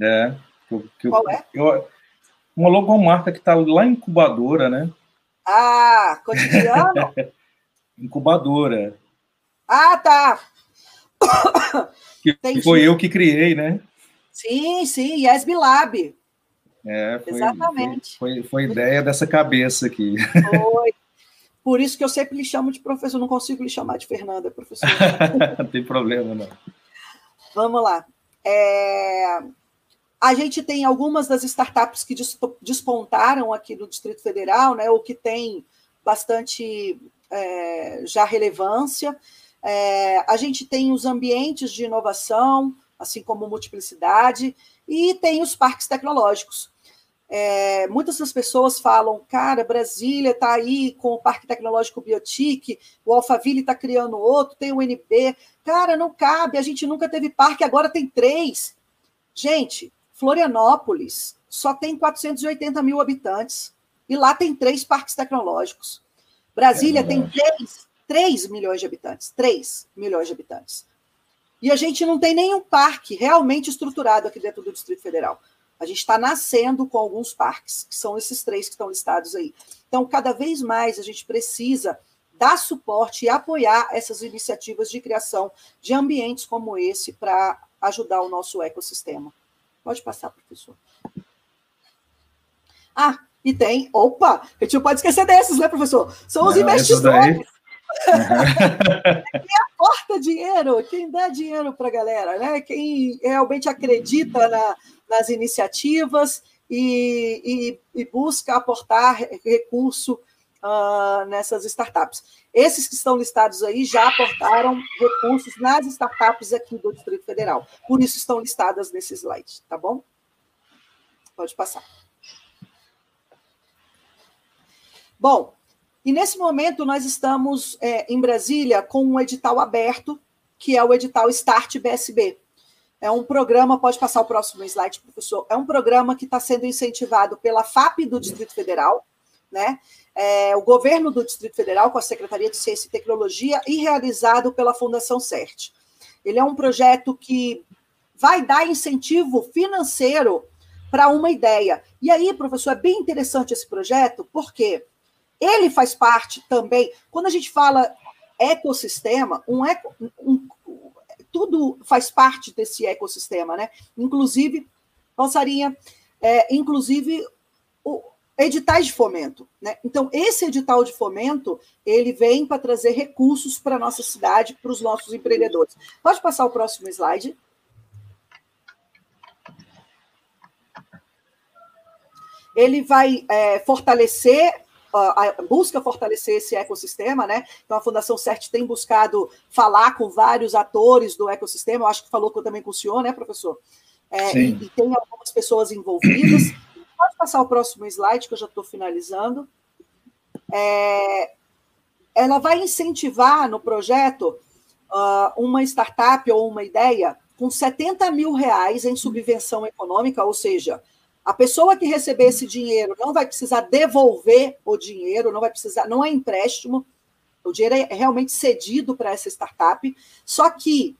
[SPEAKER 2] É. Que,
[SPEAKER 3] que Qual eu, é?
[SPEAKER 2] Eu, uma logomarca que está lá em incubadora, né?
[SPEAKER 3] Ah, cotidiano?
[SPEAKER 2] incubadora.
[SPEAKER 3] Ah, tá.
[SPEAKER 2] Que foi eu que criei, né?
[SPEAKER 3] Sim, sim, Yes Lab.
[SPEAKER 2] É, foi, Exatamente. Foi, foi, foi ideia dessa cabeça aqui.
[SPEAKER 3] Foi. Por isso que eu sempre lhe chamo de professor, não consigo lhe chamar de Fernanda, professor.
[SPEAKER 2] não tem problema, não.
[SPEAKER 3] Vamos lá. É... A gente tem algumas das startups que despontaram aqui no Distrito Federal, né, ou que tem bastante é, já relevância. É, a gente tem os ambientes de inovação, assim como multiplicidade, e tem os parques tecnológicos. É, muitas das pessoas falam, cara, Brasília está aí com o Parque Tecnológico Biotic, o Alphaville está criando outro, tem o NB. Cara, não cabe, a gente nunca teve parque, agora tem três. Gente, Florianópolis só tem 480 mil habitantes, e lá tem três parques tecnológicos. Brasília é tem 3, 3 milhões de habitantes. 3 milhões de habitantes. E a gente não tem nenhum parque realmente estruturado aqui dentro do Distrito Federal. A gente está nascendo com alguns parques, que são esses três que estão listados aí. Então, cada vez mais a gente precisa dar suporte e apoiar essas iniciativas de criação de ambientes como esse para ajudar o nosso ecossistema. Pode passar, professor. Ah, e tem, opa, a gente não pode esquecer desses, né, professor? São os não, investidores. quem aporta dinheiro, quem dá dinheiro para a galera, né? Quem realmente acredita na, nas iniciativas e, e, e busca aportar recurso uh, nessas startups. Esses que estão listados aí já aportaram recursos nas startups aqui do Distrito Federal. Por isso estão listadas nesse slide, tá bom? Pode passar. Bom, e nesse momento nós estamos é, em Brasília com um edital aberto, que é o edital Start BSB. É um programa, pode passar o próximo slide, professor. É um programa que está sendo incentivado pela FAP do Distrito Federal, né? É, o governo do Distrito Federal, com a Secretaria de Ciência e Tecnologia, e realizado pela Fundação CERT. Ele é um projeto que vai dar incentivo financeiro para uma ideia. E aí, professor, é bem interessante esse projeto, porque ele faz parte também. Quando a gente fala ecossistema, um, eco, um tudo faz parte desse ecossistema, né? Inclusive, Passarinha, é, inclusive o, editais de fomento. Né? Então, esse edital de fomento, ele vem para trazer recursos para a nossa cidade, para os nossos empreendedores. Pode passar o próximo slide. Ele vai é, fortalecer busca fortalecer esse ecossistema, né? Então a Fundação CERT tem buscado falar com vários atores do ecossistema. Eu acho que falou também com o senhor, né, professor? É, e, e, tem algumas pessoas envolvidas. Pode passar o próximo slide, que eu já estou finalizando. É, ela vai incentivar no projeto uh, uma startup ou uma ideia com 70 mil reais em subvenção econômica, ou seja, a pessoa que receber esse dinheiro não vai precisar devolver o dinheiro, não vai precisar, não é empréstimo, o dinheiro é realmente cedido para essa startup, só que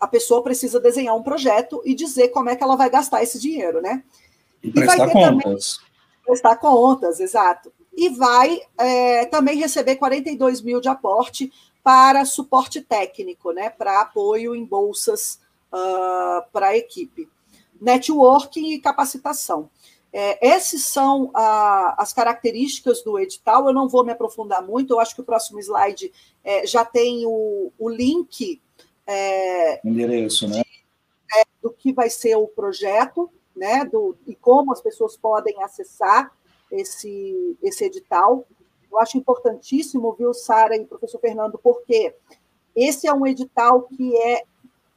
[SPEAKER 3] a pessoa precisa desenhar um projeto e dizer como é que ela vai gastar esse dinheiro, né?
[SPEAKER 2] E prestar contas.
[SPEAKER 3] prestar contas, exato. E vai é, também receber 42 mil de aporte para suporte técnico, né? Para apoio em bolsas uh, para a equipe. Networking e capacitação. É, essas são a, as características do edital. Eu não vou me aprofundar muito, eu acho que o próximo slide é, já tem o, o link.
[SPEAKER 2] É, Endereço, né?
[SPEAKER 3] De, é, do que vai ser o projeto né, do, e como as pessoas podem acessar esse, esse edital. Eu acho importantíssimo, viu, Sara e professor Fernando, porque esse é um edital que é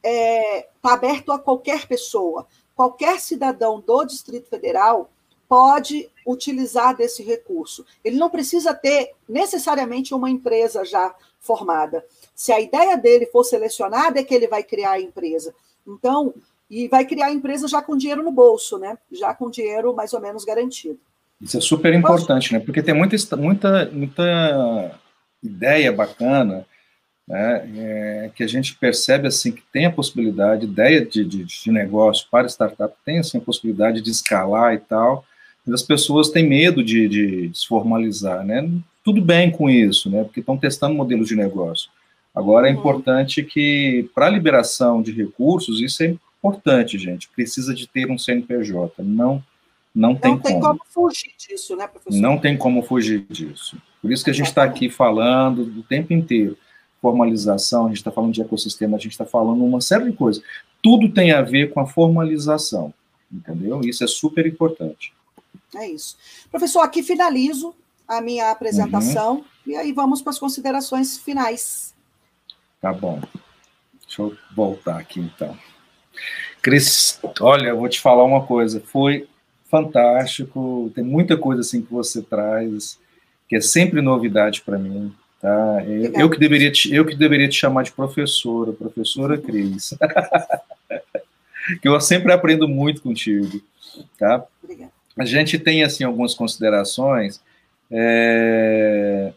[SPEAKER 3] está é, tá aberto a qualquer pessoa. Qualquer cidadão do Distrito Federal pode utilizar desse recurso. Ele não precisa ter necessariamente uma empresa já formada. Se a ideia dele for selecionada, é que ele vai criar a empresa. Então, e vai criar a empresa já com dinheiro no bolso, né? Já com dinheiro mais ou menos garantido.
[SPEAKER 2] Isso é super importante, né? Porque tem muita, muita, muita ideia bacana, né? É, que a gente percebe assim que tem a possibilidade, ideia de, de, de negócio para startup tem assim a possibilidade de escalar e tal, mas as pessoas têm medo de, de, de se formalizar, né? Tudo bem com isso, né? Porque estão testando modelos de negócio. Agora é uhum. importante que para a liberação de recursos isso é importante, gente. Precisa de ter um CNPJ. Não, não, tem, não tem como. como
[SPEAKER 3] fugir disso, né, professor?
[SPEAKER 2] Não tem como fugir disso. Por isso que a gente está aqui falando o tempo inteiro. Formalização, a gente está falando de ecossistema, a gente está falando uma série de coisas. Tudo tem a ver com a formalização, entendeu? Isso é super importante.
[SPEAKER 3] É isso. Professor, aqui finalizo a minha apresentação uhum. e aí vamos para as considerações finais.
[SPEAKER 2] Tá bom. Deixa eu voltar aqui então. Cris, olha, eu vou te falar uma coisa, foi fantástico, tem muita coisa assim que você traz, que é sempre novidade para mim, tá? Eu, eu, que deveria te, eu que deveria te chamar de professora, professora Cris. que eu sempre aprendo muito contigo, tá? Obrigada. A gente tem, assim, algumas considerações, é...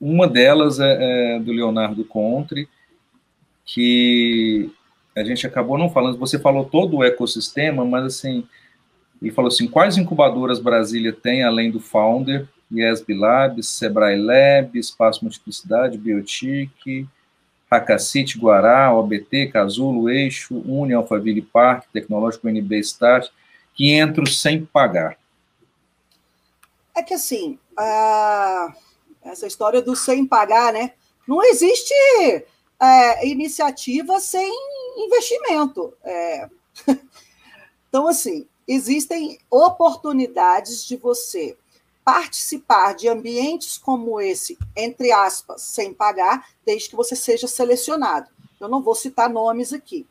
[SPEAKER 2] uma delas é, é do Leonardo Contre, que a gente acabou não falando, você falou todo o ecossistema, mas, assim, ele falou assim, quais incubadoras Brasília tem, além do Founder, IESB Labs, Sebrae Lab, Espaço Multiplicidade, Biotic, Hackacity, Guará, OBT, Casulo, Eixo, Uni, Alphaville Park, Tecnológico NB Start, que entram sem pagar.
[SPEAKER 3] É que assim, a... essa história do sem pagar, né? Não existe é, iniciativa sem investimento. É... então, assim, existem oportunidades de você participar de ambientes como esse, entre aspas, sem pagar, desde que você seja selecionado. Eu não vou citar nomes aqui.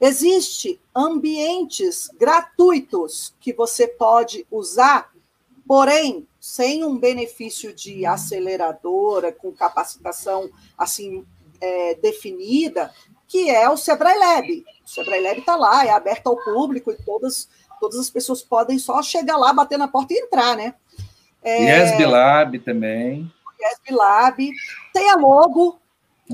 [SPEAKER 3] Existem ambientes gratuitos que você pode usar, porém, sem um benefício de aceleradora, com capacitação assim é, definida, que é o Sebrae Lab. O Sebrae Lab está lá, é aberto ao público e todas, todas as pessoas podem só chegar lá, bater na porta e entrar, né?
[SPEAKER 2] É, Yes Lab também.
[SPEAKER 3] Yes Lab. Tem a logo.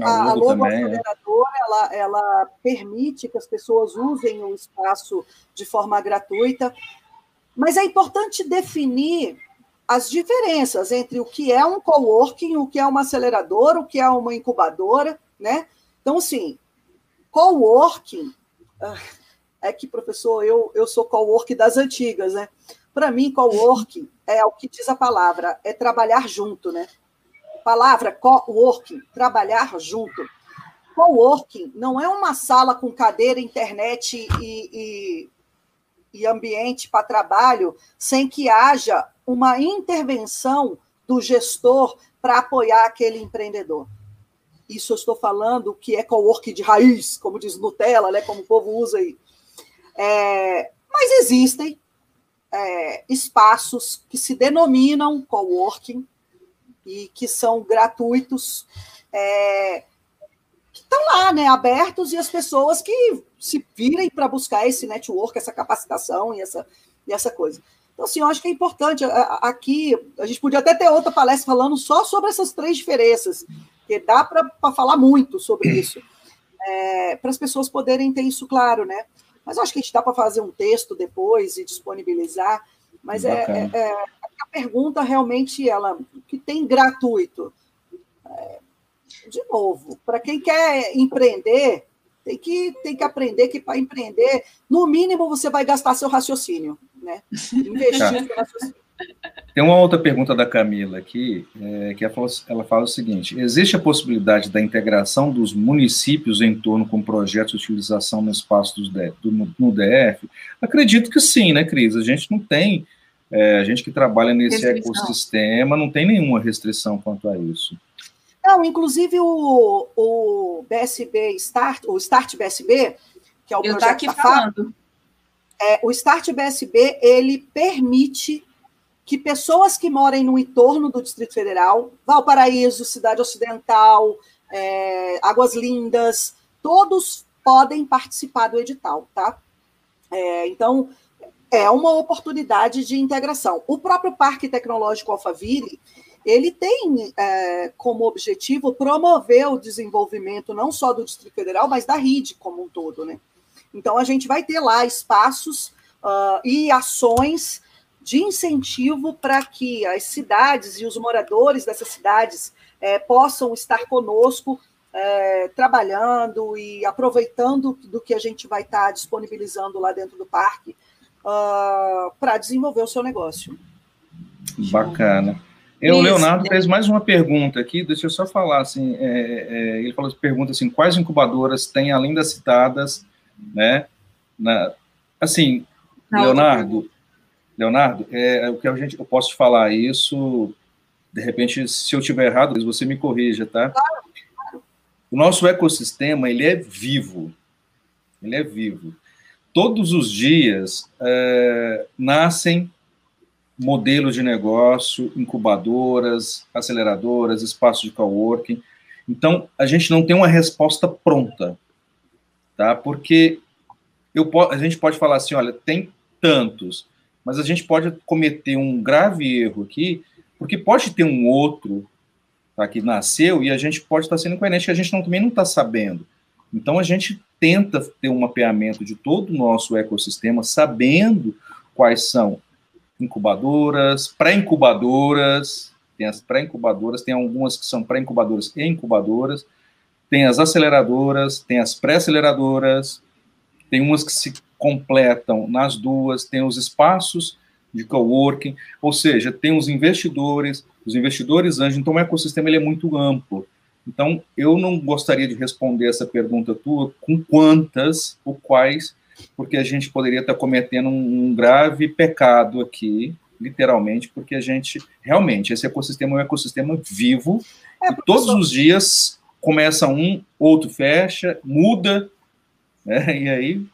[SPEAKER 3] A, a logo, também, aceleradora, é. ela, ela permite que as pessoas usem o espaço de forma gratuita. Mas é importante definir as diferenças entre o que é um coworking, o que é uma aceleradora, o que é uma incubadora, né? Então, assim, coworking ah, é que, professor, eu, eu sou coworking das antigas, né? Para mim, coworking é o que diz a palavra, é trabalhar junto, né? Palavra coworking, trabalhar junto. Coworking não é uma sala com cadeira, internet e, e, e ambiente para trabalho sem que haja uma intervenção do gestor para apoiar aquele empreendedor. Isso eu estou falando que é coworking de raiz, como diz Nutella, né, como o povo usa aí. É, mas existem é, espaços que se denominam coworking e que são gratuitos, é, que estão lá, né, abertos, e as pessoas que se virem para buscar esse network, essa capacitação e essa, e essa coisa. Então, assim, eu acho que é importante. Aqui, a gente podia até ter outra palestra falando só sobre essas três diferenças, porque dá para falar muito sobre isso, é, para as pessoas poderem ter isso claro, né? Mas acho que a gente dá para fazer um texto depois e disponibilizar. Mas é, é, é, a pergunta realmente ela que tem gratuito. É, de novo, para quem quer empreender, tem que, tem que aprender que para empreender, no mínimo, você vai gastar seu raciocínio, né? Investir
[SPEAKER 2] seu raciocínio. Tem uma outra pergunta da Camila aqui, é, que ela fala, ela fala, o seguinte: existe a possibilidade da integração dos municípios em torno com projetos de utilização no espaço dos DF, do, no DF? Acredito que sim, né, Cris? A gente não tem, é, a gente que trabalha nesse restrição. ecossistema não tem nenhuma restrição quanto a isso.
[SPEAKER 3] Não, inclusive o, o BSB Start, o Start BSB, que é o Eu projeto aqui da falando. é, o Start BSB ele permite que pessoas que morem no entorno do Distrito Federal, Valparaíso, Cidade Ocidental, é, Águas Lindas, todos podem participar do edital, tá? É, então, é uma oportunidade de integração. O próprio Parque Tecnológico Alphaville, ele tem é, como objetivo promover o desenvolvimento não só do Distrito Federal, mas da RID como um todo, né? Então, a gente vai ter lá espaços uh, e ações de incentivo para que as cidades e os moradores dessas cidades é, possam estar conosco é, trabalhando e aproveitando do que a gente vai estar tá disponibilizando lá dentro do parque uh, para desenvolver o seu negócio.
[SPEAKER 2] Bacana. Eu, o Leonardo fez mais uma pergunta aqui, deixa eu só falar, assim, é, é, ele falou, pergunta assim, quais incubadoras tem, além das citadas, né, na, assim, Não, Leonardo, Leonardo, é, é, o que a gente, eu posso falar isso, de repente, se eu tiver errado, você me corrija, tá? O nosso ecossistema, ele é vivo, ele é vivo. Todos os dias é, nascem modelos de negócio, incubadoras, aceleradoras, espaços de coworking. Então, a gente não tem uma resposta pronta, tá? Porque eu, a gente pode falar assim, olha, tem tantos, mas a gente pode cometer um grave erro aqui, porque pode ter um outro tá, que nasceu e a gente pode estar sendo incoerente, que a gente não, também não está sabendo. Então, a gente tenta ter um mapeamento de todo o nosso ecossistema, sabendo quais são incubadoras, pré-incubadoras, tem as pré-incubadoras, tem algumas que são pré-incubadoras e incubadoras, tem as aceleradoras, tem as pré-aceleradoras, tem umas que se completam nas duas, tem os espaços de coworking, ou seja, tem os investidores, os investidores anjos, então o ecossistema ele é muito amplo. Então, eu não gostaria de responder essa pergunta tua com quantas ou quais, porque a gente poderia estar cometendo um, grave pecado aqui, literalmente, porque a gente, realmente, esse ecossistema é um ecossistema vivo, é, e todos os dias começa um, outro fecha, muda, né, e aí...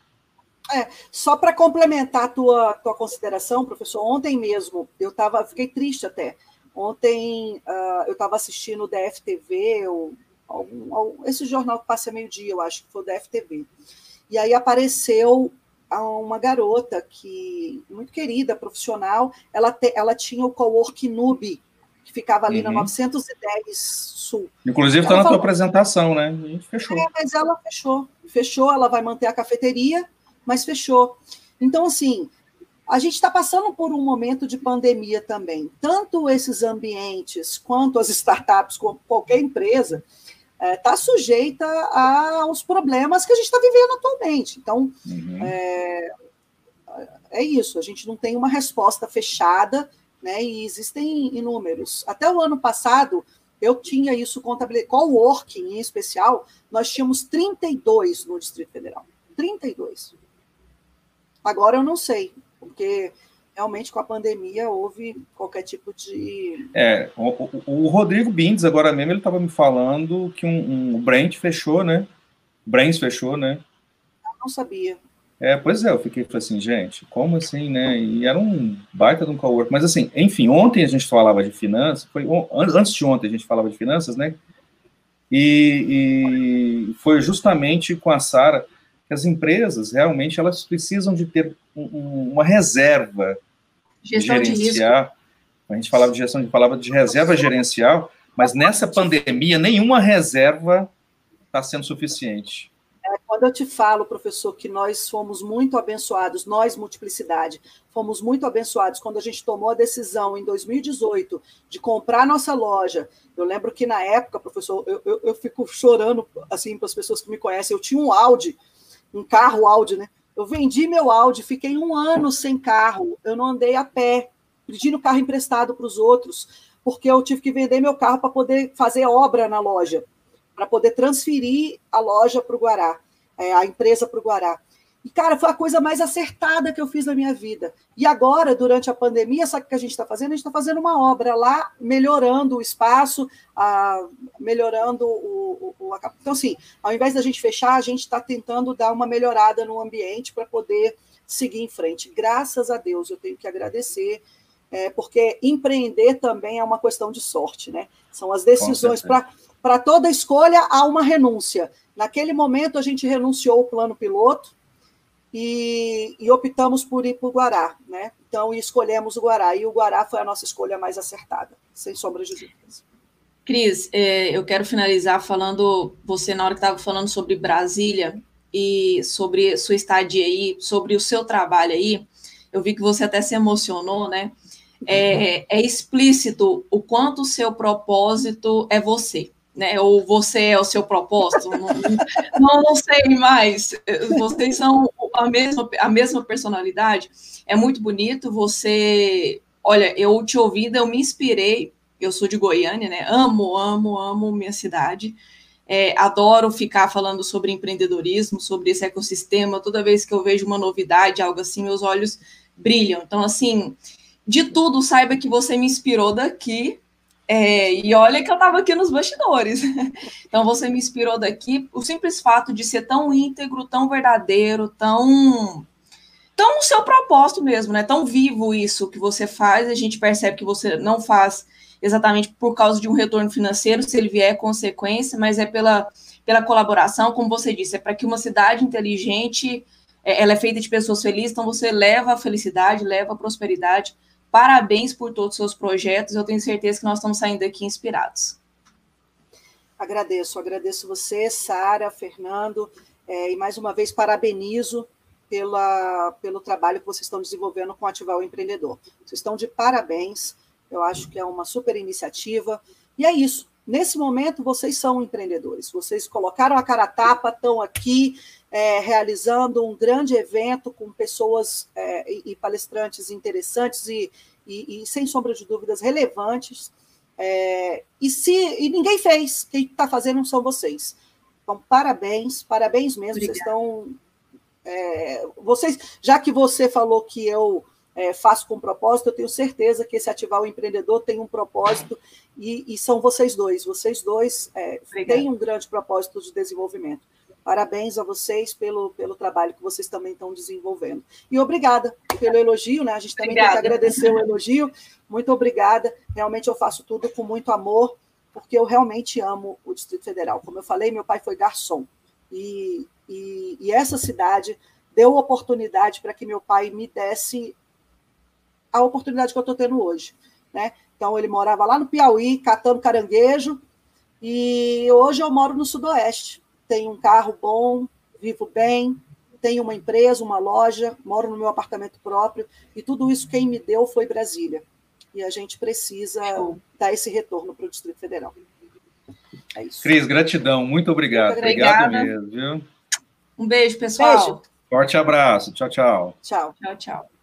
[SPEAKER 3] É, só para complementar a tua, tua consideração, professor, ontem mesmo, eu tava, fiquei triste até, Ontem uh, eu estava assistindo o DFTV, ou, algum, algum, esse jornal que passa meio-dia, eu acho que foi o DFTV. E aí apareceu uma garota que muito querida, profissional, ela, te, ela tinha o cowork Nube, que ficava ali uhum. na 910 Sul.
[SPEAKER 2] Inclusive está na falou, tua apresentação, né? A gente fechou.
[SPEAKER 3] É, mas ela fechou. Fechou, ela vai manter a cafeteria, mas fechou. Então, assim, a gente está passando por um momento de pandemia também. Tanto esses ambientes quanto as startups, como qualquer empresa, está é, tá sujeita aos problemas que a gente está vivendo atualmente. Então, uhum. é, é, isso, a gente não tem uma resposta fechada, né? E existem inúmeros. Até o ano passado, eu tinha isso contabilizado. Coworking, em especial, nós tínhamos 32 no Distrito Federal. 32. Agora eu não sei porque realmente com a pandemia houve qualquer tipo de.
[SPEAKER 2] É, o, o Rodrigo Bindes, agora mesmo, ele estava me falando que um, um, o Brent fechou, né? Brains fechou, né?
[SPEAKER 3] Eu não sabia.
[SPEAKER 2] É, pois é, eu fiquei assim, gente, como assim, né? E era um baita de um cowork. Mas assim, enfim, ontem a gente falava de finanças, foi antes de ontem a gente falava de finanças, né? E, e foi justamente com a Sara as empresas realmente elas precisam de ter um, uma reserva
[SPEAKER 1] gestão gerencial. De
[SPEAKER 2] a gente falava de gestão, a gente falava de reserva gerencial, mas nessa pandemia nenhuma reserva está sendo suficiente.
[SPEAKER 3] É, quando eu te falo, professor, que nós fomos muito abençoados, nós, multiplicidade, fomos muito abençoados quando a gente tomou a decisão em 2018 de comprar nossa loja. Eu lembro que na época, professor, eu, eu, eu fico chorando assim para as pessoas que me conhecem. Eu tinha um Audi um carro Audi, né? Eu vendi meu Audi, fiquei um ano sem carro, eu não andei a pé, pedindo carro emprestado para os outros, porque eu tive que vender meu carro para poder fazer obra na loja, para poder transferir a loja para o Guará, é, a empresa para o Guará. E, cara, foi a coisa mais acertada que eu fiz na minha vida. E agora, durante a pandemia, sabe o que a gente está fazendo? A gente está fazendo uma obra lá, melhorando o espaço, a, melhorando o, o, o, Então, assim, ao invés da gente fechar, a gente está tentando dar uma melhorada no ambiente para poder seguir em frente. Graças a Deus, eu tenho que agradecer, é, porque empreender também é uma questão de sorte, né? São as decisões. Para toda escolha, há uma renúncia. Naquele momento, a gente renunciou ao plano piloto, e, e, optamos por ir para o Guará, né? Então, escolhemos o Guará, e o Guará foi a nossa escolha mais acertada, sem sombra de dúvidas.
[SPEAKER 1] Cris, é, eu quero finalizar falando, você na hora que estava falando sobre Brasília e sobre sua estadia aí, sobre o seu trabalho aí, eu vi que você até se emocionou, né? É, é explícito o quanto o seu propósito é você né? Ou você é o seu propósito? não, não, não, sei mais. Vocês são a mesma, a mesma personalidade. É muito bonito. Você, olha, eu te ouvindo, eu me inspirei. Eu sou de Goiânia, né? Amo, amo, amo minha cidade. É, adoro ficar falando sobre empreendedorismo, sobre esse ecossistema. Toda vez que eu vejo uma novidade, algo assim, meus olhos brilham. Então, assim, de tudo, saiba que você me inspirou daqui é, e olha que eu estava aqui nos bastidores. Então você me inspirou daqui. O simples fato de ser tão íntegro, tão verdadeiro, tão tão no seu propósito mesmo, né? Tão vivo isso que você faz. A gente percebe que você não faz exatamente por causa de um retorno financeiro, se ele vier é consequência, mas é pela, pela colaboração, como você disse, é para que uma cidade inteligente é, ela é feita de pessoas felizes, então você leva a felicidade, leva a prosperidade. Parabéns por todos os seus projetos, eu tenho certeza que nós estamos saindo daqui inspirados.
[SPEAKER 3] Agradeço, agradeço você, Sara, Fernando, é, e mais uma vez parabenizo pela, pelo trabalho que vocês estão desenvolvendo com Ativar o Empreendedor. Vocês estão de parabéns, eu acho que é uma super iniciativa, e é isso. Nesse momento, vocês são empreendedores, vocês colocaram a cara a tapa, estão aqui é, realizando um grande evento com pessoas é, e, e, palestrantes interessantes e, e, e, sem sombra de dúvidas, relevantes. É, e se e ninguém fez, quem está fazendo são vocês. Então, parabéns, parabéns mesmo. Obrigada. Vocês estão. É, vocês, já que você falou que eu é, faço com propósito, eu tenho certeza que esse ativar o empreendedor tem um propósito e, e são vocês dois. Vocês dois é, têm um grande propósito de desenvolvimento. Parabéns a vocês pelo, pelo trabalho que vocês também estão desenvolvendo. E obrigada pelo elogio, né? A gente também obrigada. tem que agradecer o elogio. Muito obrigada. Realmente eu faço tudo com muito amor, porque eu realmente amo o Distrito Federal. Como eu falei, meu pai foi garçom. E, e, e essa cidade deu oportunidade para que meu pai me desse a oportunidade que eu estou tendo hoje. Né? Então, ele morava lá no Piauí, catando caranguejo, e hoje eu moro no Sudoeste tenho um carro bom, vivo bem, tenho uma empresa, uma loja, moro no meu apartamento próprio, e tudo isso quem me deu foi Brasília. E a gente precisa dar esse retorno para o Distrito Federal.
[SPEAKER 2] É isso. Cris, gratidão, muito obrigado. Obrigado mesmo, viu?
[SPEAKER 1] Um beijo, pessoal. Beijo.
[SPEAKER 2] Forte abraço. Tchau, tchau.
[SPEAKER 3] Tchau.
[SPEAKER 1] Tchau, tchau.